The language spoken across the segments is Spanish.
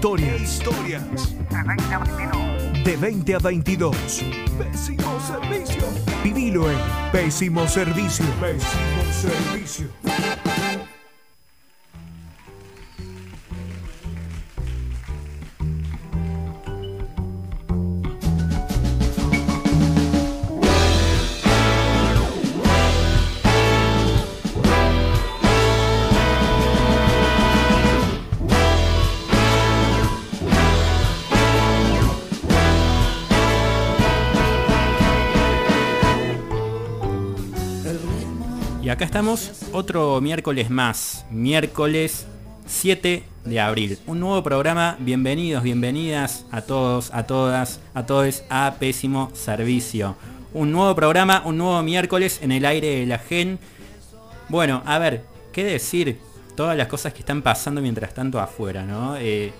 historias. Historias. De 20 a 22. Pésimo servicio. Vivilo en Pésimo Servicio. Pésimo Servicio. Acá estamos otro miércoles más, miércoles 7 de abril. Un nuevo programa, bienvenidos, bienvenidas a todos, a todas, a todos a Pésimo Servicio. Un nuevo programa, un nuevo miércoles en el aire de la GEN. Bueno, a ver, ¿qué decir? Todas las cosas que están pasando mientras tanto afuera, ¿no? Eh,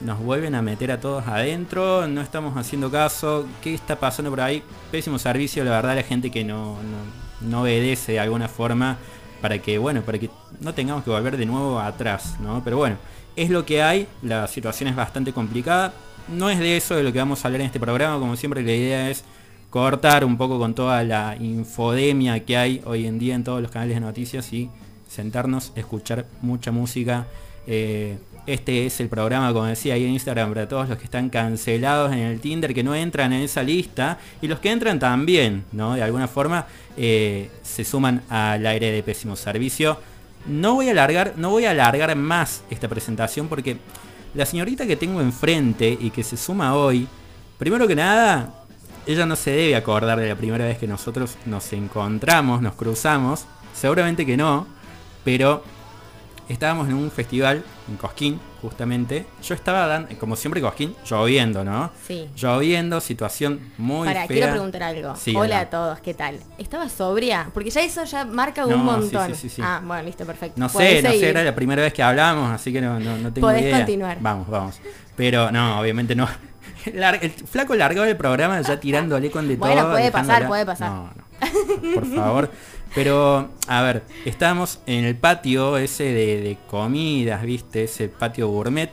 nos vuelven a meter a todos adentro, no estamos haciendo caso, ¿qué está pasando por ahí? Pésimo servicio, la verdad, la gente que no, no, no obedece de alguna forma para que, bueno, para que no tengamos que volver de nuevo atrás, ¿no? Pero bueno, es lo que hay, la situación es bastante complicada, no es de eso de lo que vamos a hablar en este programa, como siempre la idea es cortar un poco con toda la infodemia que hay hoy en día en todos los canales de noticias y sentarnos, escuchar mucha música. eh, este es el programa, como decía ahí en Instagram, para todos los que están cancelados en el Tinder, que no entran en esa lista, y los que entran también, ¿no? De alguna forma eh, se suman al aire de pésimo servicio. No voy a alargar, no voy a alargar más esta presentación porque la señorita que tengo enfrente y que se suma hoy, primero que nada, ella no se debe acordar de la primera vez que nosotros nos encontramos, nos cruzamos, seguramente que no, pero estábamos en un festival en Cosquín, justamente. Yo estaba dando, como siempre Cosquín, lloviendo, ¿no? Sí. Lloviendo, situación muy Para, fea. quiero preguntar algo. Sí, Hola a todos, ¿qué tal? ¿Estaba sobria? Porque ya eso ya marca No, un montón. sí, sí. Ah, bueno, listo, perfecto. No sé, no sé, era la primera vez que hablamos, así que no, no, no tengo Podés idea. continuar. Vamos, vamos. Pero no, obviamente no. El flaco largó el programa ya tirándole con de Bueno, todo. puede pasar, puede pasar. No, no. Por favor. Pero, a ver, estábamos en el patio ese de, comidas, ¿viste? Ese patio gourmet.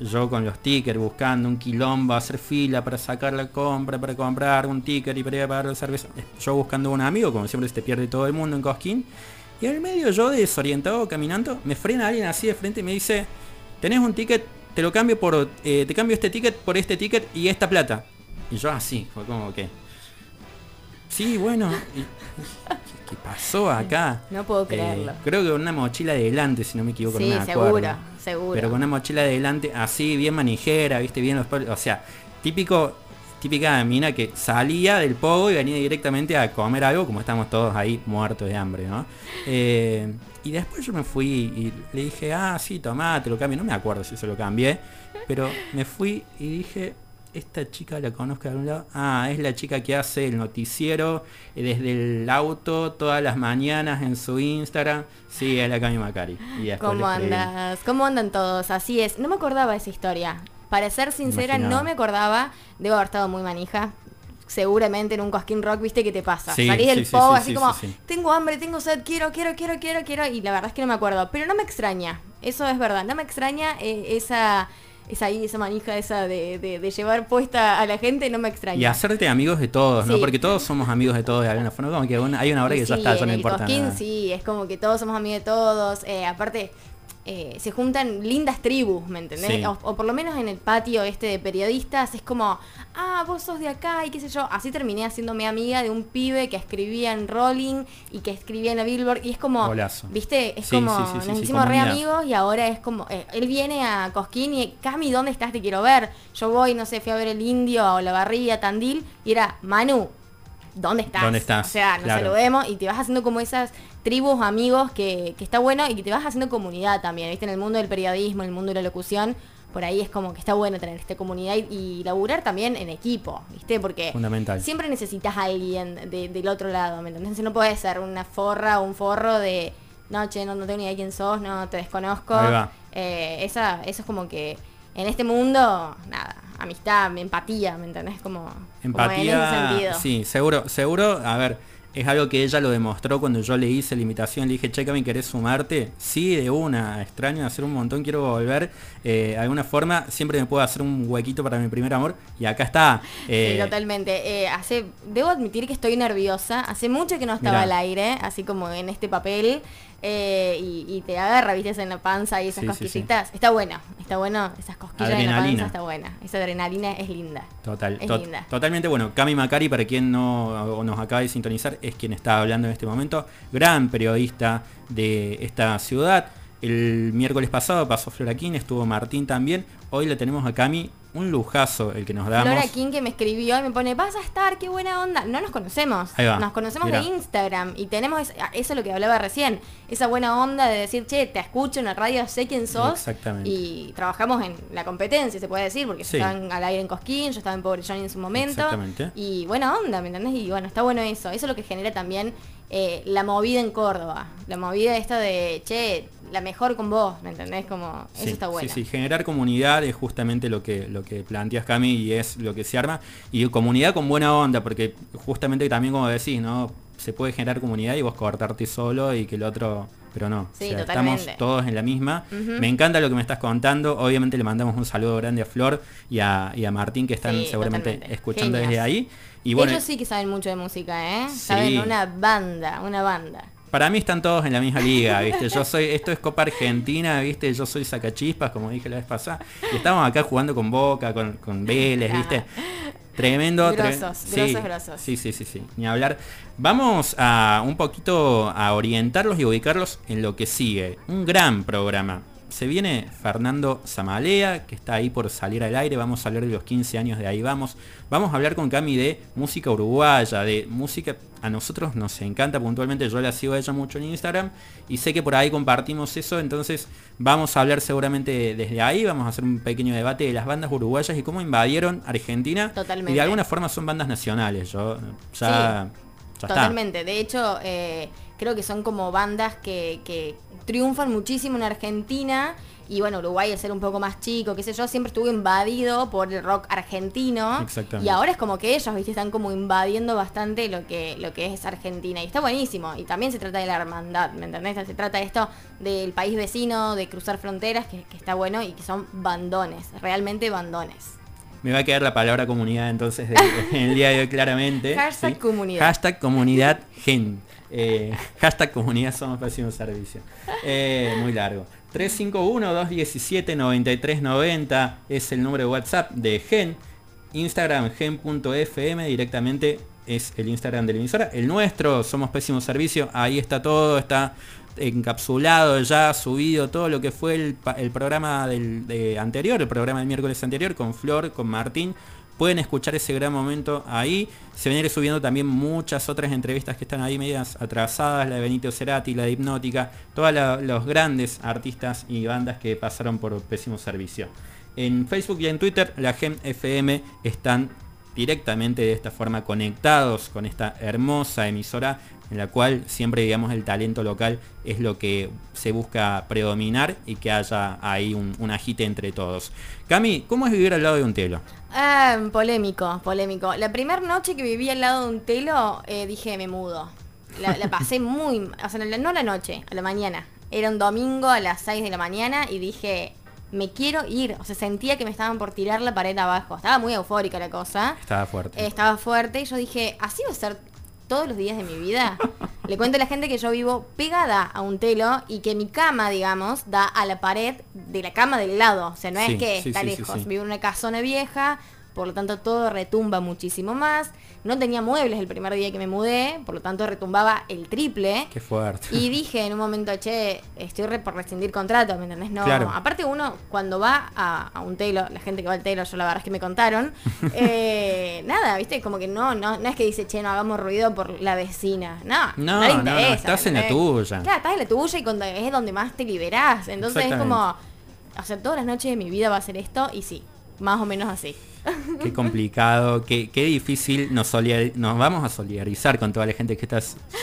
Yo con los tickets buscando un quilombo, hacer fila para sacar la compra, para comprar un ticket y para ir a pagar la cerveza. Yo buscando un amigo, como siempre se pierde todo el mundo en Cosquín. Y en el medio yo desorientado caminando, me frena alguien así de frente y me dice, tenés un ticket, te lo cambio por, eh, te cambio este ticket por este ticket y esta plata. Y yo así, fue como que... Sí, bueno. ¿Qué, qué pasó acá? No puedo Eh, creerlo. creo que con una mochila de delante, si no me equivoco. no me acuerdo. seguro, seguro. Pero con una mochila de delante así, bien manijera, viste, bien los. O sea, típico, típica mina que salía del pogo y venía directamente a comer algo, como estamos todos ahí muertos de hambre, ¿no? Eh, y después yo me fui y le dije, ah, sí, tomá, te lo cambio. No me acuerdo si se lo cambié, pero me fui y dije, esta chica la conozco de algún lado. Ah, es la chica que hace el noticiero eh, desde el auto todas las mañanas en su Instagram. Sí, es la Cami Macari. Y ¿Cómo andas? ¿Cómo andan todos? Así es. No me acordaba esa historia. Para ser sincera, no me acordaba. Debo haber estado muy manija. Seguramente en un Cosquín Rock, viste que te pasa. Sí, Salís sí, del sí, así sí, como, tengo hambre, tengo sed, quiero, quiero, quiero, quiero, quiero. Y la verdad es que no me acuerdo. Pero no me extraña. Eso es verdad. No me extraña eh, esa, esa ahí, esa manija esa de, de- de llevar puesta a la gente. No me extraña. Y hacerte amigos de todos, ¿no? Sí. Porque todos somos amigos de todos de alguna forma. Como que una- hay una hora que ya sí, está, ya no el importa Cosquín, nada. sí, es como que todos somos amigos de todos. eh, aparte, eh, se juntan lindas tribus, ¿me entendés? Sí. O, o por lo menos en el patio este de periodistas, es como, ah, vos sos de acá y qué sé yo. Así terminé haciéndome amiga de un pibe que escribía en Rolling y que escribía en la Billboard. Y es como, Golazo. ¿viste? Es Sí, como, sí, nos hicimos re amigos y ahora es como, eh, él viene a Cosquín y, Cami, ¿dónde estás? Te quiero ver. Yo voy, no sé, fui a ver el Indio o la Barriga, Tandil, y era, Manu, ¿dónde estás? ¿Dónde estás? O sea, nos Claro. saludemos y te vas haciendo como esas tribus, amigos, que, que está bueno y que te vas haciendo comunidad también, ¿viste? En el mundo del periodismo, en el mundo de la locución, por ahí es como que está bueno tener esta comunidad y, y laburar también en equipo, ¿viste? Porque Fundamental. siempre necesitas a alguien de- del otro lado, ¿me entendés? No puede ser una forra o un forro de, no, che, no, no tengo ni idea quién sos, no, te desconozco. Ahí va. Eh, esa, eso es como que en este mundo, nada, amistad, empatía, ¿me entendés? Como, como en ese Empatía, sentido. sí, seguro, seguro, a ver, es algo que ella lo demostró cuando yo le hice la invitación, le dije, che, Cami, ¿querés sumarte? Sí, de una, extraño hacer un montón, quiero volver. Eh, de alguna forma, siempre me puedo hacer un huequito para mi primer amor. Y acá está. sí, totalmente. hace, debo admitir que estoy nerviosa. Hace mucho que no estaba al aire, así como en este papel. Eh, y, te agarra, viste, en la panza y esas cosquillitas. Está bueno, está bueno, esas cosquillas en la panza está buena. Esa adrenalina es linda. Total, es linda. totalmente bueno. Cami Macari, para quien no nos acaba de sintonizar, es quien está hablando en este momento. Gran periodista de esta ciudad. El miércoles pasado pasó Floraquín, estuvo Martín también. Hoy le tenemos a Cami un lujazo el que nos damos. Flora King que me escribió y me pone, vas a estar, qué buena onda. No nos conocemos. Nos conocemos de Instagram y tenemos eso es lo que hablaba recién. Esa buena onda de decir, che, te escucho en la radio, sé quién sos. Exactamente. Y trabajamos en la competencia, se puede decir, porque estaban al aire en Cosquín, yo estaba en Pobre Johnny en su momento. Exactamente. Y buena onda, ¿me entendés? Y bueno, está bueno eso. Eso es lo que genera también eh, la movida en Córdoba. La movida esta de, che, la mejor con vos, ¿me entendés? Como, eso está bueno. Sí, sí, generar comunidad es justamente lo que, lo que planteas Cami y es lo que se arma. Y comunidad con buena onda, porque justamente también como decís, ¿no? Se puede generar comunidad y vos cortarte solo y que el otro pero no. estamos todos en la misma. Me encanta lo que me estás contando. Obviamente le mandamos un saludo grande a Flor y a, Martín que están seguramente escuchando desde ahí. Y bueno, Ellos sí que saben mucho de música, ¿eh? Saben una banda, una banda. Para mí están todos en la misma liga, ¿viste? Yo soy, esto es Copa Argentina, ¿viste? Yo soy sacachispas, como dije la vez pasada. Y estamos acá jugando con Boca, con, con Vélez, ¿viste? Tremendo. Grosos, sí, grosos, Sí, sí, sí, sí. Ni hablar. Vamos a un poquito a orientarlos y ubicarlos en lo que sigue. Un gran programa se viene Fernando Zamalea, que está ahí por salir al aire. Vamos a hablar de los 15 años de ahí vamos. Vamos a hablar con Cami de música uruguaya, de música. A nosotros nos encanta puntualmente. Yo la sigo a ella mucho en Instagram y sé que por ahí compartimos eso. Entonces vamos a hablar seguramente desde ahí. Vamos a hacer un pequeño debate de las bandas uruguayas y cómo invadieron Argentina. Totalmente. Y de alguna forma son bandas nacionales. Yo ya. totalmente. De hecho, eh, creo que son como bandas que triunfan muchísimo en Argentina y bueno, Uruguay al ser un poco más chico, qué sé yo, siempre estuvo invadido por el rock argentino. Y ahora es como que ellos, viste, están como invadiendo bastante lo que, lo que es Argentina. Y está buenísimo. Y también se trata de la hermandad, ¿me entendés? Se trata de esto del país vecino, de cruzar fronteras, que, está bueno y que son bandones, realmente bandones. Me va a quedar la palabra comunidad entonces en el día de hoy claramente. Hashtag comunidad. Hashtag comunidad gen. Eh, hashtag comunidad somos pésimos servicio. Eh, muy largo. 351-217-9390 es el número de WhatsApp de Gen. Instagram gen.fm directamente es el Instagram de la emisora. El nuestro, somos pésimo servicio. Ahí está todo, está encapsulado ya, subido todo lo que fue el, programa del anterior, el programa del miércoles anterior con Flor, con Martín. Pueden escuchar ese gran momento ahí. Se vienen subiendo también muchas otras entrevistas que están ahí medias atrasadas, la de Benito Cerati, la de Hipnótica, todos los grandes artistas y bandas que pasaron por Pésimo Servicio. En Facebook y en Twitter, la GEM FM están directamente de esta forma conectados con esta hermosa emisora en la cual siempre digamos el talento local es lo que se busca predominar y que haya ahí un, un agite entre todos. Cami, ¿cómo es vivir al lado de un telo? Ah, polémico, polémico. La primera noche que viví al lado de un telo eh, dije me mudo. La, pasé muy, o sea, no la noche, a la mañana. Era un domingo a las 6 de la mañana y dije, me quiero ir. O sea, sentía que me estaban por tirar la pared abajo. Estaba muy eufórica la cosa. Estaba fuerte. estaba fuerte y yo dije, así va a ser todos los días de mi vida. Le cuento a la gente que yo vivo pegada a un telo y que mi cama, digamos, da a la pared de la cama del lado. O sea, no es que está lejos. Vivo en una casona vieja, por lo tanto todo retumba muchísimo más. No tenía muebles el primer día que me mudé, por lo tanto retumbaba el triple. Qué fuerte. Y dije en un momento, che, estoy por rescindir contrato, ¿me entendés? No, aparte uno cuando va a, un telo, la gente que va al telo, yo la verdad es que me contaron, eh, nada, viste, como que no, no, no es que dice, che, no hagamos ruido por la vecina. No, no, no, estás en la tuya. Claro, estás en la tuya y cuando es donde más te liberás. Entonces es como, o sea, todas las noches de mi vida va a ser esto y sí, más o menos así. Qué complicado, qué, qué difícil nos, nos vamos a solidarizar con toda la gente que está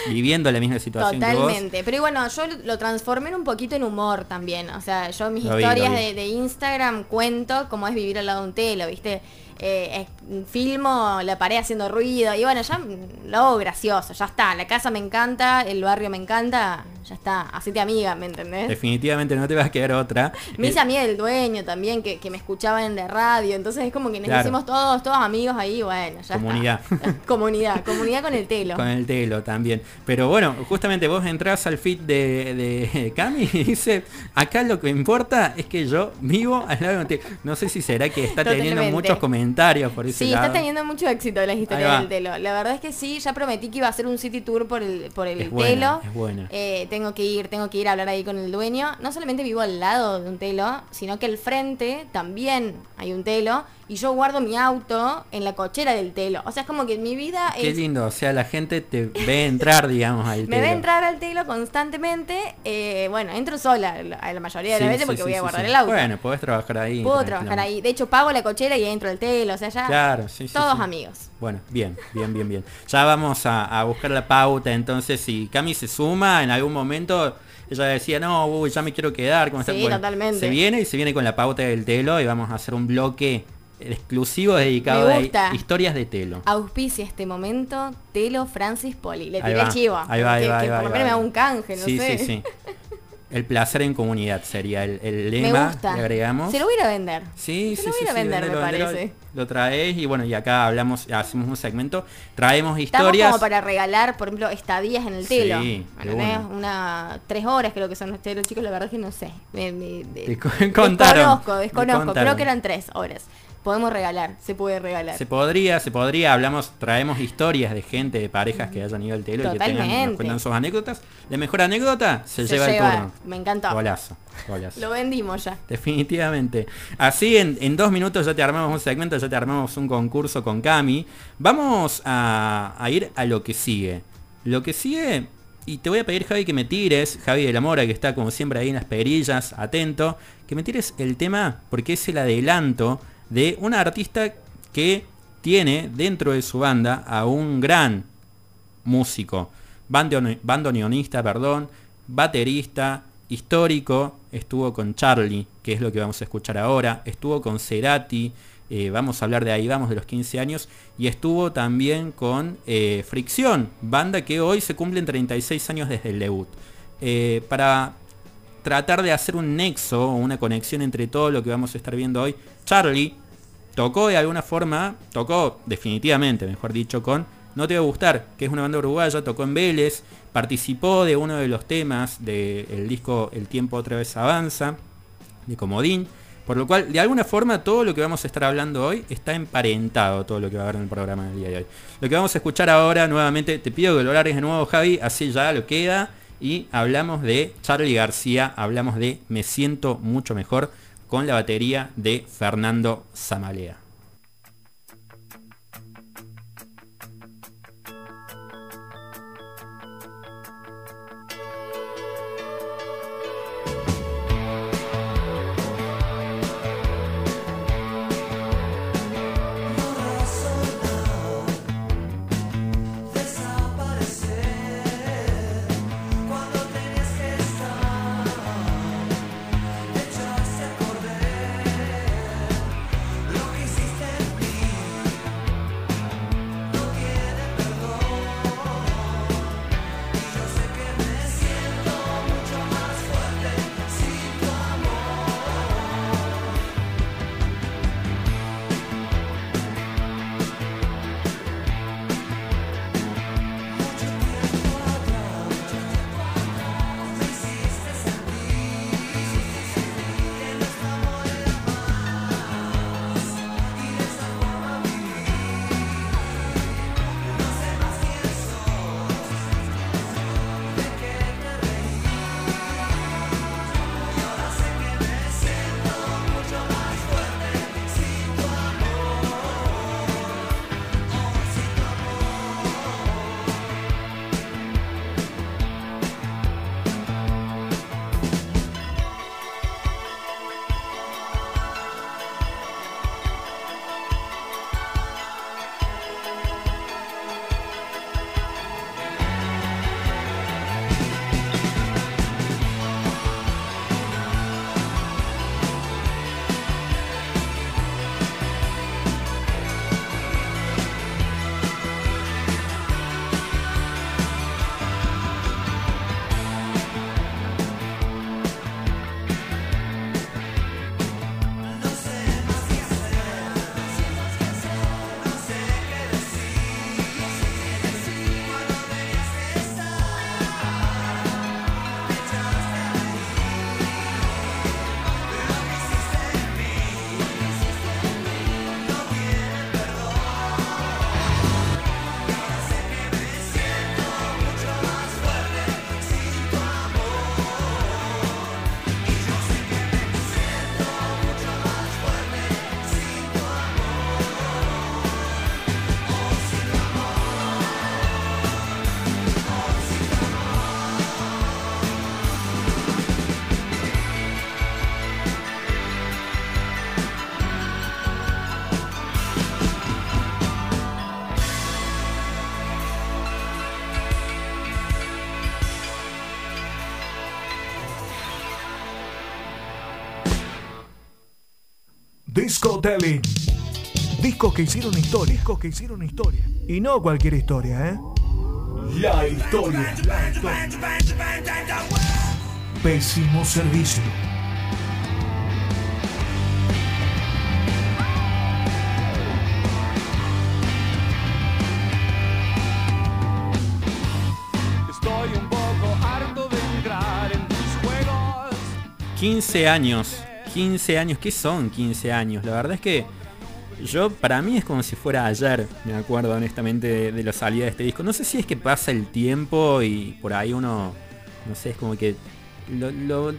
viviendo la misma situación que vos. Totalmente. Pero bueno, yo lo transformé en un poquito en humor también. O sea, yo mis Lo historias vi. de, de Instagram cuento cómo es vivir al lado de un telo, ¿viste? Eh, filmo la pared haciendo ruido y bueno, ya lo hago gracioso, ya está. La casa me encanta, el barrio me encanta, ya está. Hacete amiga, ¿me entendés? Definitivamente no te va a quedar otra. Me Eh, hice amiga del dueño también, que, que me escuchaban en la radio. Entonces es como que nos Claro. hicimos todos, todos amigos ahí, bueno, ya Comunidad. está. comunidad, comunidad con el telo. Con el telo también. Pero bueno, justamente vos entrás al feed de, de Cami y dice, acá lo que importa es que yo vivo al lado de un telo. No sé si será que está teniendo muchos comentarios por ese Sí, lado. está teniendo mucho éxito las historias del telo. La verdad es que sí, ya prometí que iba a hacer un city tour por el, por el Es buena, telo. es buena. Eh, tengo que ir, tengo que ir a hablar ahí con el dueño. No solamente vivo al lado de un telo, sino que al frente también hay un telo. Y yo guardo mi auto en la cochera del telo. O sea, es como que mi vida Qué es lindo, o sea, la gente te ve entrar, digamos, al Me ve telo. entrar al telo constantemente. eh, bueno, entro sola la, a la mayoría de Sí, las veces sí, porque sí, voy a guardar el auto. Bueno, podés trabajar ahí. Puedo trabajar ahí. De hecho, pago la cochera y entro al telo. O sea, ya Claro, todos amigos. Bueno, bien, bien, bien, bien. Ya vamos a, a buscar la pauta, entonces si Cami se suma en algún momento, ella decía, no, uy, ya me quiero quedar. ¿cómo está?". Sí, Bueno, totalmente. Se viene y se viene con la pauta del telo y vamos a hacer un bloque exclusivo dedicado a historias de telo. Auspicia este momento Telo Francis Poli. Le tiré chivo. ahí va, ahí que, va, que ahí va, por lo menos me haga un canje, no sí, sé. sí, sí. El placer en comunidad sería el, el Me lema. gusta. Le agregamos. Se lo voy a ir a vender. Sí, Se sí, lo voy sí, a sí, vender, vendelo, me vendelo, parece. Lo traes y bueno, y acá hablamos, hacemos un segmento, traemos Estamos historias. como para regalar, por ejemplo, estadías en el Sí, telo. ¿Entendés? una. Tres horas creo que son los telos, chicos, la verdad es que no sé. Me, Desconozco, desconozco. Creo que eran tres horas. Podemos regalar, se puede regalar. Se podría, se podría, hablamos, traemos historias de gente, de parejas que hayan ido al telo y que tengan, nos Totalmente. cuentan sus anécdotas. La mejor anécdota se, Se lleva, el lleva, turno. me encantó. Golazo, golazo. Lo vendimos ya. Definitivamente. Así en, en dos minutos ya te armamos un segmento, ya te armamos un concurso con Cami. Vamos a, a ir a lo que sigue. Lo que sigue, y te voy a pedir Javi que me tires, Javi de la Mora que está como siempre ahí en las perillas, atento, que me tires el tema porque es el adelanto de una artista que tiene dentro de su banda a un gran músico, bandoneonista, perdón, baterista, histórico, estuvo con Charlie, que es lo que vamos a escuchar ahora, estuvo con Cerati, eh, vamos a hablar de ahí, vamos de los 15 años, y estuvo también con eh, Fricción, banda que hoy se cumplen 36 años desde el debut. Eh, para tratar de hacer un nexo o una conexión entre todo lo que vamos a estar viendo hoy, Charlie tocó de alguna forma, tocó definitivamente, mejor dicho, con No Te Va a Gustar, que es una banda uruguaya, tocó en Vélez, participó de uno de los temas del disco El tiempo otra vez avanza, de Comodín, por lo cual, de alguna forma, todo lo que vamos a estar hablando hoy está emparentado, todo lo que va a haber en el programa del día de hoy. Lo que vamos a escuchar ahora, nuevamente, te pido que lo largues de nuevo, Javi, así ya lo queda, y hablamos de Charlie García, hablamos de Me siento mucho mejor, con la batería de Fernando Zamalea. Discotelling. Discos que hicieron historia. Discos que hicieron historia. Y no cualquier historia, ¿eh? La historia. La historia. Pésimo servicio. Estoy un poco harto de entrar en tus juegos. 15 años. 15 años. ¿Qué son 15 años? La verdad es que yo, para mí es como si fuera ayer, me acuerdo honestamente de, de la salida de este disco. No sé si es que pasa el tiempo y por ahí uno, no sé, es como que lo,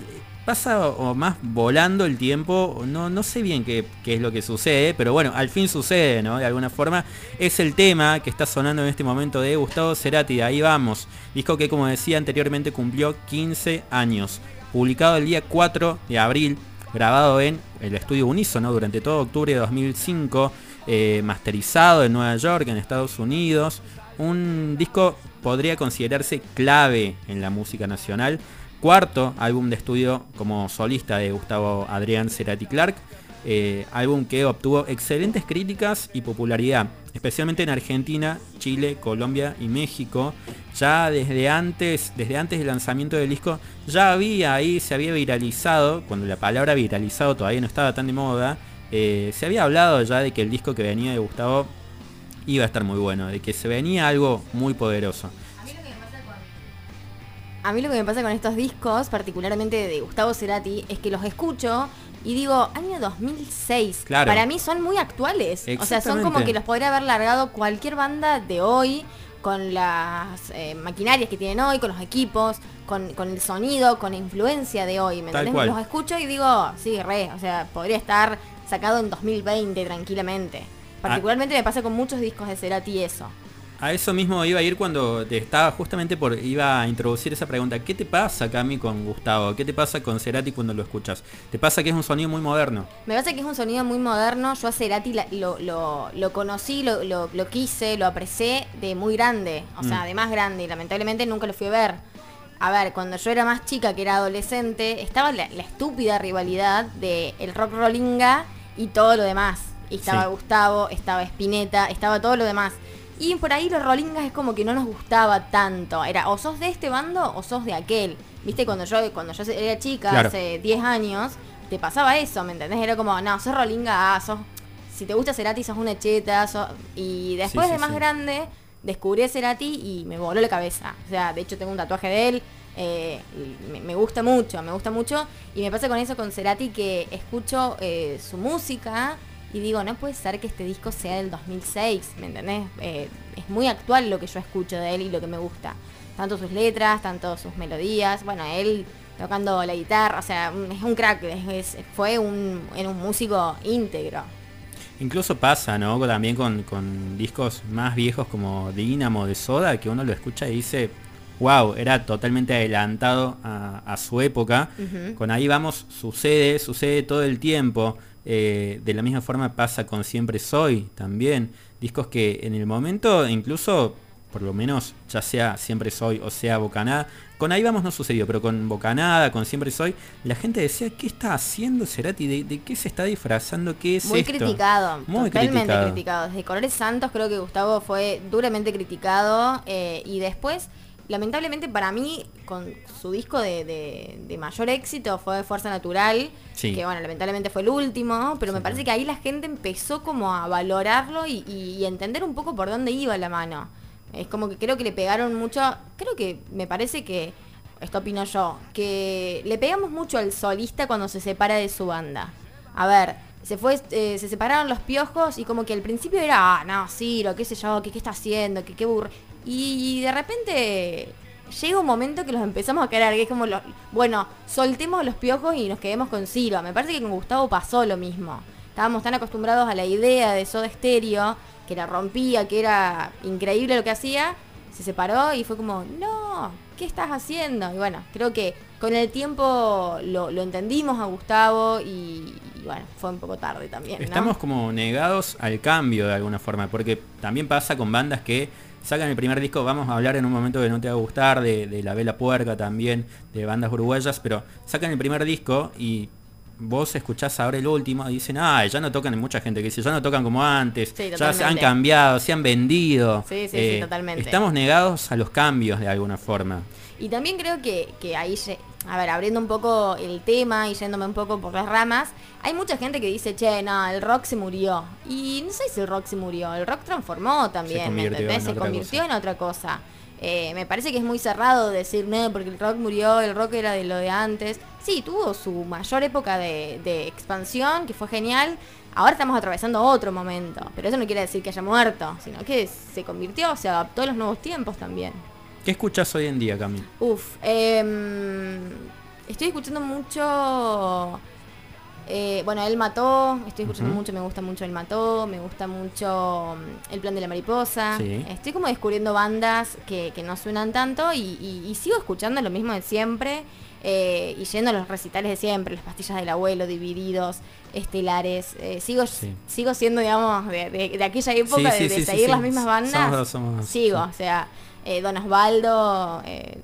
pasa o más volando el tiempo, no, no sé bien qué, qué es lo que sucede, pero bueno, al fin sucede, ¿no? De alguna forma es el tema que está sonando en este momento de Gustavo Cerati, de ahí vamos. Disco que como decía anteriormente cumplió 15 años, publicado el día 4 de abril grabado en el estudio Unísono durante todo octubre de 2005, eh, masterizado en Nueva York, en Estados Unidos. Un disco podría considerarse clave en la música nacional. Cuarto álbum de estudio como solista de Gustavo Adrián Cerati Clark. Eh, álbum que obtuvo excelentes críticas y popularidad, especialmente en Argentina, Chile, Colombia y México. Ya desde antes, desde antes del lanzamiento del disco, ya había ahí, se había viralizado, cuando la palabra viralizado todavía no estaba tan de moda, eh, se había hablado ya de que el disco que venía de Gustavo iba a estar muy bueno, de que se venía algo muy poderoso. A mí lo que me pasa con estos discos, particularmente de Gustavo Cerati, es que los escucho y digo, año 2006. Claro. Para mí son muy actuales. O sea, son como que los podría haber largado cualquier banda de hoy, con las eh, maquinarias que tienen hoy, con los equipos, con, con el sonido, con la influencia de hoy. ¿Me Tal entendés? cual. Los escucho y digo, sí, re. O sea, podría estar sacado en 2020 tranquilamente. Ah. Particularmente me pasa con muchos discos de Cerati eso. A eso mismo iba a ir cuando te estaba justamente por iba a introducir esa pregunta. ¿Qué te pasa, Cami, con Gustavo? ¿Qué te pasa con Cerati cuando lo escuchas? ¿Te pasa que es un sonido muy moderno? Me parece que es un sonido muy moderno. Yo a Cerati lo, lo- lo conocí, lo, quise, lo aprecié de muy grande. O sea, Mm. de más grande. Y lamentablemente nunca lo fui a ver. A ver, cuando yo era más chica, que era adolescente, estaba la, la estúpida rivalidad de el rock rollinga y todo lo demás. Y estaba Sí. Gustavo, estaba Spinetta, estaba todo lo demás. Y por ahí los rollingas es como que no nos gustaba tanto. Era o sos de este bando o sos de aquel. Viste, cuando yo, cuando yo era chica, Claro. hace 10 años, te pasaba eso, ¿me entendés? Era como, no, sos rollinga, ah, sos... Si te gusta Cerati, sos una cheta, sos- Y después Sí, sí, de más sí. grande, descubrí a Cerati y me voló la cabeza. O sea, de hecho tengo un tatuaje de él, eh, me gusta mucho, me gusta mucho. Y me pasa con eso con Cerati que escucho eh, su música y digo, no puede ser que este disco sea del 2006, ¿me entendés? Eh, es muy actual lo que yo escucho de él y lo que me gusta. Tanto sus letras, tanto sus melodías, bueno, él tocando la guitarra, o sea, es un crack, es- es- fue un, era un músico íntegro. Incluso pasa, ¿no? También con, con discos más viejos como Dynamo de Soda, que uno lo escucha y dice, wow, era totalmente adelantado a, a su época. Con ahí vamos, sucede, sucede todo el tiempo. Eh, de la misma forma pasa con Siempre Soy también. Discos que en el momento, incluso, por lo menos, ya sea Siempre Soy o sea Bocanada, con ahí vamos no sucedió, pero con Bocanada, con Siempre Soy, la gente decía, ¿qué está haciendo Cerati? ¿De, de qué se está disfrazando? ¿Qué es Muy esto? criticado, Muy totalmente criticado. criticado. Desde Colores Santos creo que Gustavo fue duramente criticado eh, y después, lamentablemente para mí, con su disco de, de- de mayor éxito fue Fuerza Natural, Sí. que bueno, lamentablemente fue el último, pero me parece que ahí la gente empezó como a valorarlo y, y- y entender un poco por dónde iba la mano. Es como que creo que le pegaron mucho, creo que me parece que, esto opino yo, que le pegamos mucho al solista cuando se separa de su banda. A ver, se fue, eh, se separaron los piojos y como que al principio era, ah, no, Ciro, qué sé yo, qué, qué está haciendo, qué, qué burro. Y de repente llega un momento que los empezamos a querer, que es como, lo- bueno, soltemos los piojos y nos quedemos con Ciro. Me parece que con Gustavo pasó lo mismo. Estábamos tan acostumbrados a la idea de Soda Stereo, que la rompía, que era increíble lo que hacía, se separó y fue como, no, ¿qué estás haciendo? Y bueno, creo que con el tiempo lo, lo entendimos a Gustavo y, bueno, fue un poco tarde también. Estamos como negados al cambio de alguna forma, porque también pasa con bandas que sacan el primer disco, vamos a hablar en un momento que no te va a gustar, de, de La Vela Puerca también, de bandas uruguayas, pero sacan el primer disco y vos escuchás ahora el último y dicen, ah, ya no tocan, mucha gente que dice, ya no tocan como antes, Sí, ya se han cambiado, se han vendido. Sí, sí, sí, Eh, totalmente. Estamos negados a los cambios de alguna forma. Y también creo que, que ahí, a ver, abriendo un poco el tema y yéndome un poco por las ramas, hay mucha gente que dice, che, no, el rock se murió. Y no sé si el rock se murió, el rock transformó también, ¿me convirtió entendés? en Se otra convirtió en otra cosa. Eh, me parece que es muy cerrado decir, no, porque el rock murió, el rock era de lo de antes. Sí, tuvo su mayor época de, de expansión, que fue genial. Ahora estamos atravesando otro momento, pero eso no quiere decir que haya muerto, sino que se convirtió, se adaptó a los nuevos tiempos también. ¿Qué escuchas hoy en día, Cami? Uf, em, estoy escuchando mucho. eh, bueno, él mató, estoy escuchando mucho, me gusta mucho él mató, me gusta mucho mm, el plan de la mariposa. Sí. Estoy como descubriendo bandas que, que no suenan tanto y, y- y sigo escuchando lo mismo de siempre. eh, y yendo a los recitales de siempre, las pastillas del abuelo, divididos, estelares. eh, sigo, Sí. sigo siendo, digamos, de, de- de aquella época Sí, de, seguir las mismas bandas. Somos somos. Sigo, o sea, eh, Don Osvaldo, eh,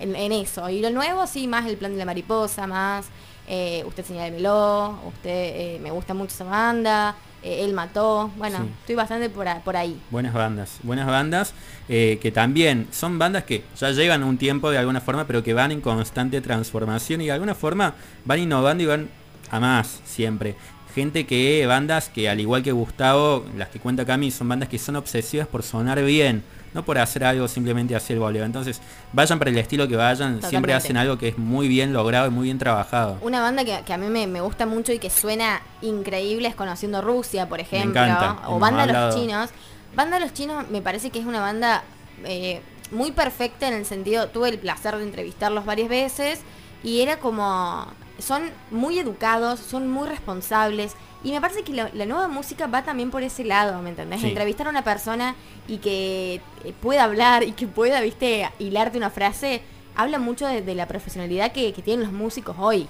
en, en eso. Y lo nuevo, sí, más el plan de la mariposa, más eh, usted señálemelo, usted eh, me gusta mucho esa banda, él mató. Bueno, Sí. estoy bastante por, a- por ahí. Buenas bandas, buenas bandas que también son bandas que ya llevan un tiempo de alguna forma, pero que van en constante transformación y de alguna forma van innovando y van a más siempre. Gente que, bandas que al igual que Gustavo, las que cuenta Cami, son bandas que son obsesivas por sonar bien, no por hacer algo simplemente hacia el voleo. Entonces, vayan para el estilo que vayan, siempre hacen algo que es muy bien logrado y muy bien trabajado. Una banda que, que a mí me, me gusta mucho y que suena increíble es Conociendo Rusia, por ejemplo. encanta, O Banda. Los Chinos. Banda Los Chinos me parece que es una banda eh, muy perfecta en el sentido, tuve el placer de entrevistarlos varias veces y era como, son muy educados, son muy responsables y me parece que la, la nueva música va también por ese lado, ¿me entendés? Sí. Entrevistar a una persona y que eh, pueda hablar y que pueda, viste, hilarte una frase, habla mucho de, de la profesionalidad que, que tienen los músicos hoy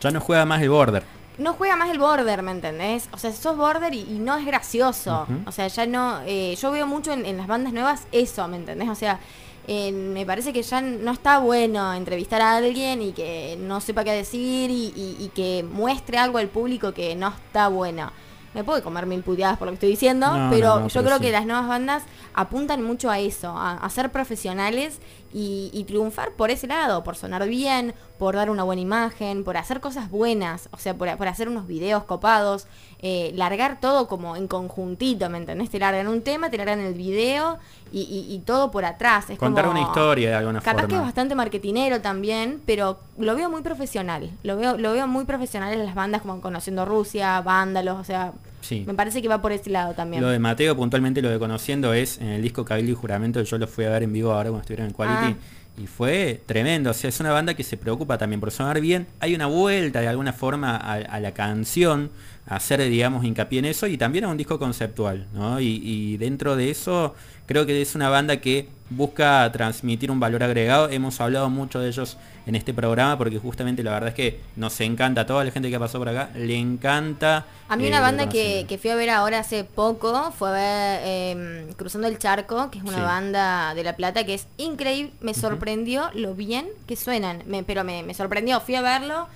Ya no juega más el border. no juega más el border, ¿me entendés? O sea, sos border y, y no es gracioso. O sea, ya no. eh, yo veo mucho en, en las bandas nuevas eso, ¿me entendés? O sea, eh, me parece que ya no está bueno entrevistar a alguien y que no sepa qué decir y, y- y que muestre algo al público que no está bueno. Me puedo comer mil puteadas por lo que estoy diciendo, No, pero no, no, yo pero creo sí. que las nuevas bandas apuntan mucho a eso, a, a ser profesionales y, y triunfar por ese lado, por sonar bien, por dar una buena imagen, por hacer cosas buenas, o sea, por, por hacer unos videos copados, eh, largar todo como en conjuntito, ¿me entendés? Te largan un tema, te largan el video y, y- y todo por atrás. Es Contar como- una historia de alguna Capaz que es forma. bastante marketinero también, pero lo veo muy profesional. Lo veo, lo veo muy profesional en las bandas como Conociendo Rusia, Vándalos, o sea, Sí. me parece que va por ese lado también. Lo de Mateo, puntualmente lo de conociendo, es en el disco Cabildo y Juramento, yo lo fui a ver en vivo ahora cuando estuvieron en Quality. Ah. Y fue tremendo, o sea, es una banda que se preocupa también por sonar bien. Hay una vuelta de alguna forma a, a la canción, hacer, digamos, hincapié en eso y también a un disco conceptual, ¿no? Y, y dentro de eso, creo que es una banda que busca transmitir un valor agregado. Hemos hablado mucho de ellos en este programa porque justamente la verdad es que nos encanta, a toda la gente que pasó por acá, le encanta. A mí eh, una lo banda que, que fui a ver ahora hace poco fue a ver eh, Cruzando el Charco, que es una Sí. banda de La Plata que es increíble. Me sorprendió lo bien que suenan, me- pero me, me sorprendió. Fui a verlo,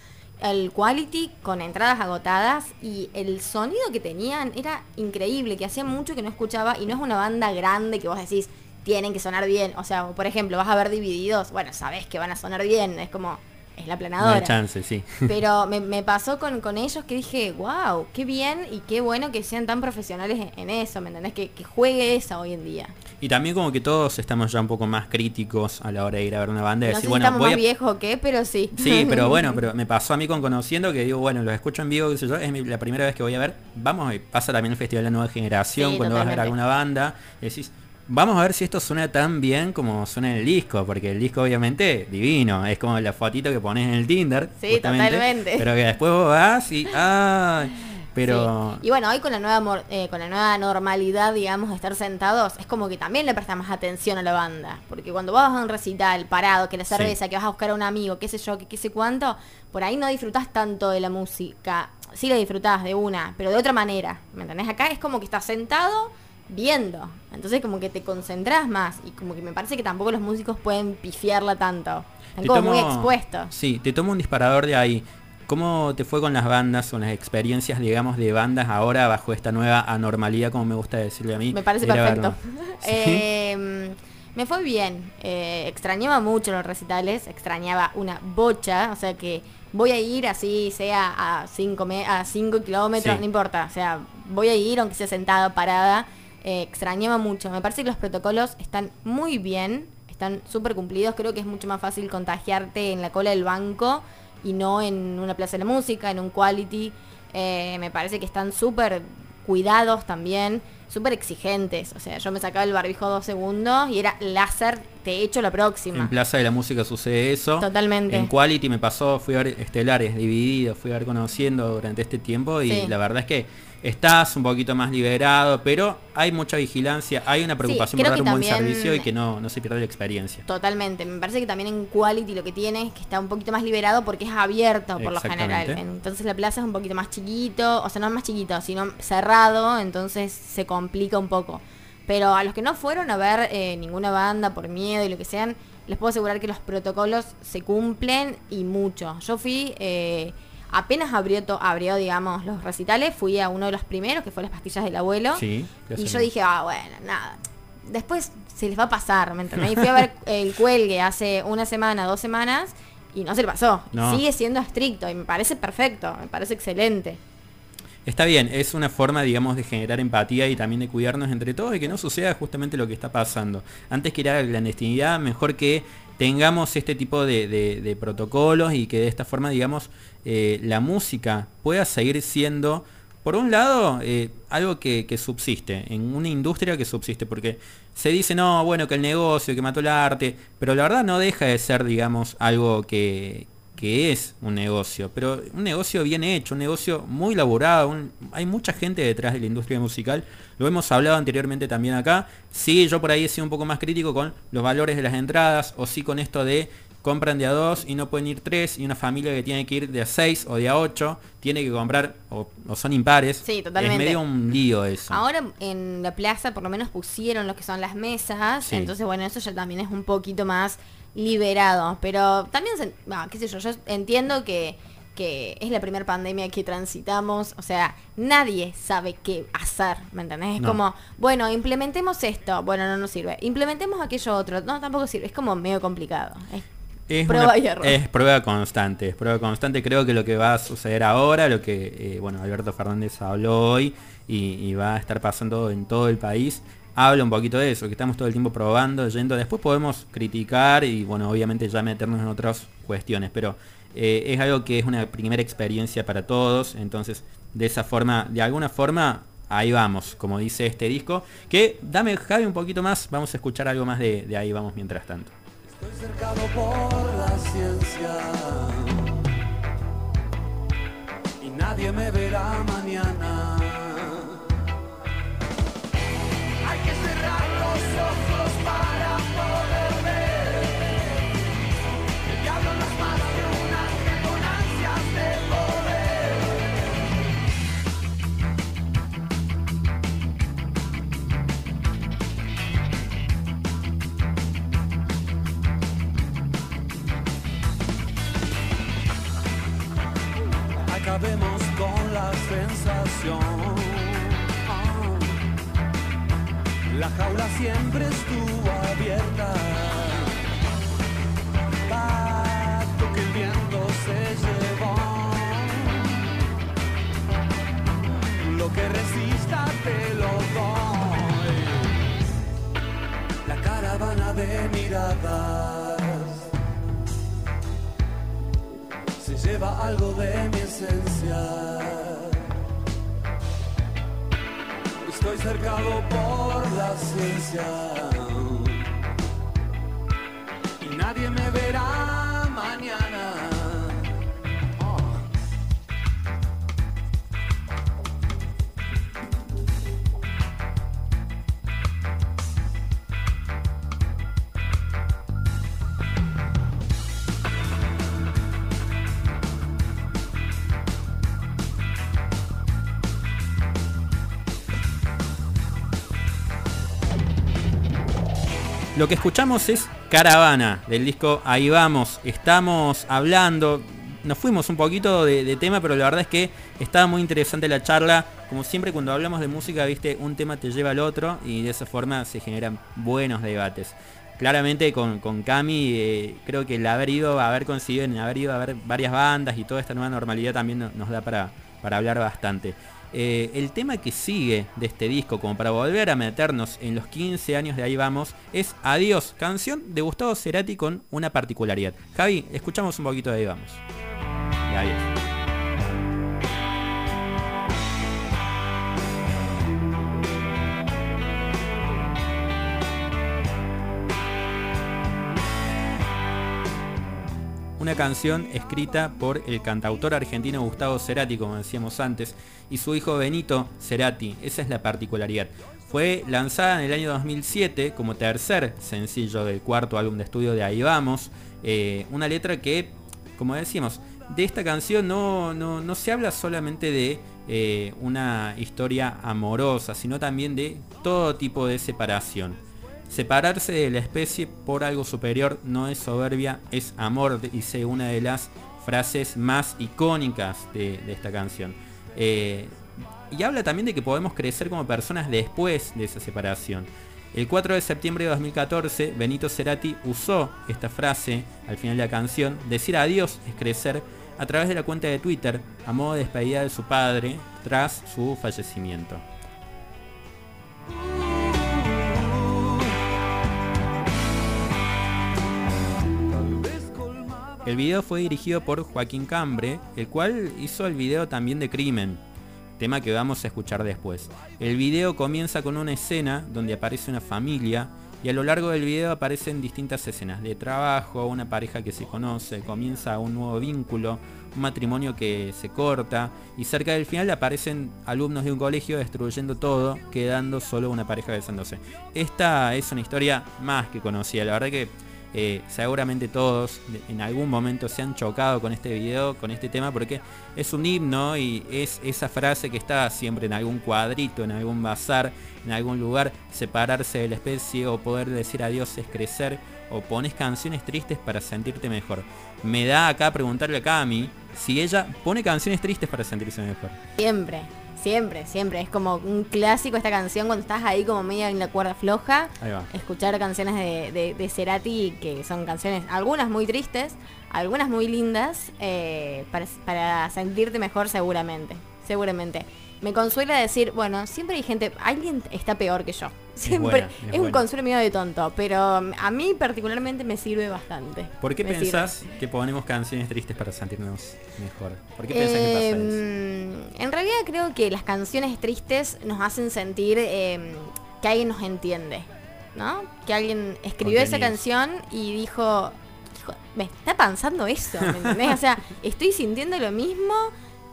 el quality con entradas agotadas y el sonido que tenían era increíble, que hacía mucho que no escuchaba y no es una banda grande que vos decís tienen que sonar bien. O sea, por ejemplo, vas a ver divididos, bueno, sabés que van a sonar bien, es como, es la No planadora. hay chance, sí. Pero me, me pasó con, con ellos que dije, wow, qué bien y qué bueno que sean tan profesionales en, en eso, ¿me entendés? Que, que juegue esa hoy en día. Y también como que todos estamos ya un poco más críticos a la hora de ir a ver una banda y No sé decir, si bueno, estamos voy más a... viejos o qué, pero sí. Sí, pero bueno, pero me pasó a mí con Conociendo que digo, bueno, los escucho en vivo, qué sé yo, es mi- la primera vez que voy a ver. Vamos, y pasa también el Festival de la Nueva Generación, Sí, cuando vas a ver alguna banda, y decís, vamos a ver si esto suena tan bien como suena en el disco, porque el disco obviamente divino, es como la fotito que pones en el Tinder. Sí, totalmente. Pero que después vos vas y, ay, pero... Sí. Y bueno, hoy con la nueva eh, con la nueva normalidad, digamos, de estar sentados, es como que también le prestamos atención a la banda. Porque cuando vas a un recital parado, que la Sí. cerveza, que vas a buscar a un amigo, qué sé yo, que qué sé cuánto, por ahí no disfrutás tanto de la música. Sí la disfrutás de una, pero de otra manera. ¿Me entendés? Acá es como que estás sentado viendo. Entonces como que te concentrás más. Y como que me parece que tampoco los músicos pueden pifiarla tanto. Están como tomo- muy expuestos. Sí, te tomo un disparador de ahí. ¿Cómo te fue con las bandas, con las experiencias, digamos, de bandas ahora bajo esta nueva anormalidad, como me gusta decirle a mí? Me parece perfecto. Eh, me fue bien. Eh, extrañaba mucho los recitales, extrañaba una bocha, o sea que voy a ir así sea a 5 a cinco kilómetros, Sí. no importa, o sea, voy a ir aunque sea sentada, parada. Eh, extrañaba mucho. Me parece que los protocolos están muy bien, están súper cumplidos. Creo que es mucho más fácil contagiarte en la cola del banco y no en una plaza de la música, en un quality. Eh, me parece que están súper cuidados también, súper exigentes. O sea, yo me sacaba el barbijo dos segundos y era láser, te echo la próxima. En Plaza de la Música sucede eso. Totalmente. En Quality me pasó, fui a ver Estelares divididos, fui a ver conociendo durante este tiempo y Sí. la verdad es que estás un poquito más liberado, pero hay mucha vigilancia, hay una preocupación por dar un buen servicio y que no, no se pierda la experiencia. Totalmente. Me parece que también en Quality lo que tiene es que está un poquito más liberado porque es abierto por lo general. Entonces la plaza es un poquito más chiquito, o sea, no más chiquito, sino cerrado, entonces se complica un poco. Pero a los que no fueron a ver eh, ninguna banda por miedo y lo que sean, les puedo asegurar que los protocolos se cumplen y mucho. Yo fui, eh, apenas abrió, abrió, digamos, los recitales, fui a uno de los primeros, que fue las pastillas del abuelo. Sí, Y yo dije, ah, bueno, nada. Después se les va a pasar, ¿me entendés? Y fui a ver el cuelgue hace una semana, dos semanas, y no se le pasó. No. Sigue siendo estricto y me parece perfecto, me parece excelente. Está bien, es una forma, digamos, de generar empatía y también de cuidarnos entre todos y que no suceda justamente lo que está pasando. Antes que ir a la clandestinidad, mejor que tengamos este tipo de, de- de protocolos y que de esta forma, digamos, eh, la música pueda seguir siendo, por un lado, eh, algo que, subsiste, en una industria que subsiste, porque se dice, no, bueno, que el negocio, que mató el arte, pero la verdad no deja de ser, digamos, algo que, que es un negocio, pero un negocio bien hecho, un negocio muy laborado, un- hay mucha gente detrás de la industria musical, lo hemos hablado anteriormente también acá, sí, yo por ahí he sido un poco más crítico con los valores de las entradas, o sí con esto de compran de a dos y no pueden ir tres, y una familia que tiene que ir de a seis o de a ocho, tiene que comprar, o, o son impares, Sí, totalmente. es medio un lío eso. Ahora en la plaza por lo menos pusieron lo que son las mesas, Sí. entonces bueno, eso ya también es un poquito más liberado, pero también, se- bah, qué sé yo, yo entiendo que, que es la primera pandemia que transitamos, o sea, nadie sabe qué hacer, ¿me entendés? Es No. como, bueno, implementemos esto, bueno, no nos sirve, implementemos aquello otro, no, tampoco sirve, es como medio complicado. Es- Es, Prueba una- y error. es prueba constante, es prueba constante. Creo que lo que va a suceder ahora, lo que eh, bueno Alberto Fernández habló hoy y, y va a estar pasando en todo el país, habla un poquito de eso, que estamos todo el tiempo probando, yendo. Después podemos criticar y bueno, obviamente ya meternos en otras cuestiones, pero eh, es algo que es una primera experiencia para todos. Entonces, de esa forma, de alguna forma, ahí vamos, como dice este disco. Que dame Javi un poquito más, vamos a escuchar algo más de, de ahí vamos mientras tanto. Estoy cercado por la ciencia y nadie me verá mañana. Acabemos con la sensación. La jaula siempre estuvo abierta. Pacto que el viento se llevó. Lo que resista te lo doy. La caravana de miradas se lleva algo de mi esencia. Cercado por la ciencia. Y nadie me verá Lo que escuchamos es Caravana del disco Ahí vamos. Estamos hablando, nos fuimos un poquito de, tema, pero la verdad es que estaba muy interesante la charla. Como siempre cuando hablamos de música, viste, un tema te lleva al otro y de esa forma se generan buenos debates. Claramente con, con Cami eh, creo que el haber ido, haber conseguido en haber ido a ver varias bandas y toda esta nueva normalidad también no- nos da para, para hablar bastante. Eh, el tema que sigue de este disco, como para volver a meternos en los 15 años de ahí vamos, es Adiós, canción de Gustavo Cerati con una particularidad. Javi, escuchamos un poquito de ahí vamos. Una canción escrita por el cantautor argentino Gustavo Cerati, como decíamos antes, y su hijo Benito Cerati. Esa es la particularidad. Fue lanzada en el año 2007 como tercer sencillo del cuarto álbum de estudio de Ahí Vamos. Eh, una letra que, como decíamos, de esta canción no, no- no se habla solamente de eh, una historia amorosa, sino también de todo tipo de separación. Separarse de la especie por algo superior no es soberbia, es amor, dice una de las frases más icónicas de, esta canción. Eh, y habla también de que podemos crecer como personas después de esa separación. El 4 de septiembre de 2014, Benito Cerati usó esta frase al final de la canción, decir adiós es crecer, a través de la cuenta de Twitter, a modo de despedida de su padre tras su fallecimiento. El video fue dirigido por Joaquín Cambre, el cual hizo el video también de Crimen, tema que vamos a escuchar después. El video comienza con una escena donde aparece una familia y a lo largo del video aparecen distintas escenas de trabajo, una pareja que se conoce, comienza un nuevo vínculo, un matrimonio que se corta y cerca del final aparecen alumnos de un colegio destruyendo todo, quedando solo una pareja besándose. Esta es una historia más que conocida, la verdad que eh, seguramente todos en algún momento se han chocado con este video, con este tema, porque es un himno y es esa frase que está siempre en algún cuadrito, en algún bazar, en algún lugar, separarse de la especie o poder decir adiós es crecer, o pones canciones tristes para sentirte mejor. Me da acá preguntarle a Cami si ella pone canciones tristes para sentirse mejor. Siempre, siempre, siempre. Es como un clásico esta canción cuando estás ahí como media en la cuerda floja. Ahí va. Escuchar canciones de, de, de Cerati que son canciones, algunas muy tristes, algunas muy lindas, eh, para, para sentirte mejor seguramente. Seguramente. Me consuela decir, bueno, siempre hay gente, alguien está peor que yo. Siempre buena, es, es un consuelo medio de tonto, pero a mí particularmente me sirve bastante. ¿Por qué Me sirve. pensás que ponemos canciones tristes para sentirnos mejor? ¿Por qué pensás que pasa eso? Eh, En realidad creo que las canciones tristes nos hacen sentir eh, que alguien nos entiende, ¿no? Que alguien escribió esa canción y dijo, "Hijo, me está pensando eso, ¿me entendés? O sea, estoy sintiendo lo mismo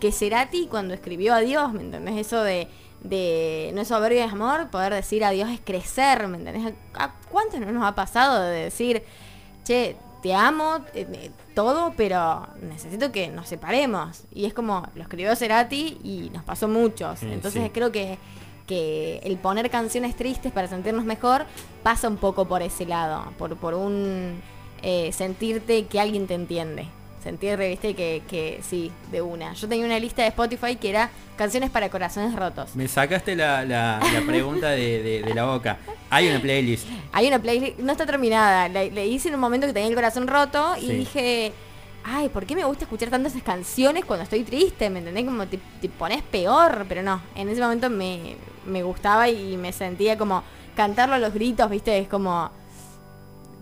que Cerati cuando escribió Adiós, ¿me entendés? Eso de, de no es soberbia es amor, poder decir adiós es crecer, ¿me entendés? ¿A cuánto no nos ha pasado de decir, che, te amo, eh, eh, todo, pero necesito que nos separemos. Y es como, lo escribió Cerati y nos pasó muchos. Sí, Entonces sí. creo que, que el poner canciones tristes para sentirnos mejor pasa un poco por ese lado, por, por un eh, sentirte que alguien te entiende. Sentirte, viste, que, que sí, de una. Yo tenía una lista de Spotify que era canciones para corazones rotos. Me sacaste la, la- la pregunta de, de- de la boca. Hay una playlist. Hay una playlist, no está terminada, la hice en un momento que tenía el corazón roto y Sí. dije, ay, ¿por qué me gusta escuchar tantas canciones cuando estoy triste? ¿Me entendés? Como te, te pones peor, pero no, en ese momento me, me gustaba y me sentía como cantarlo a los gritos, ¿viste? Es como,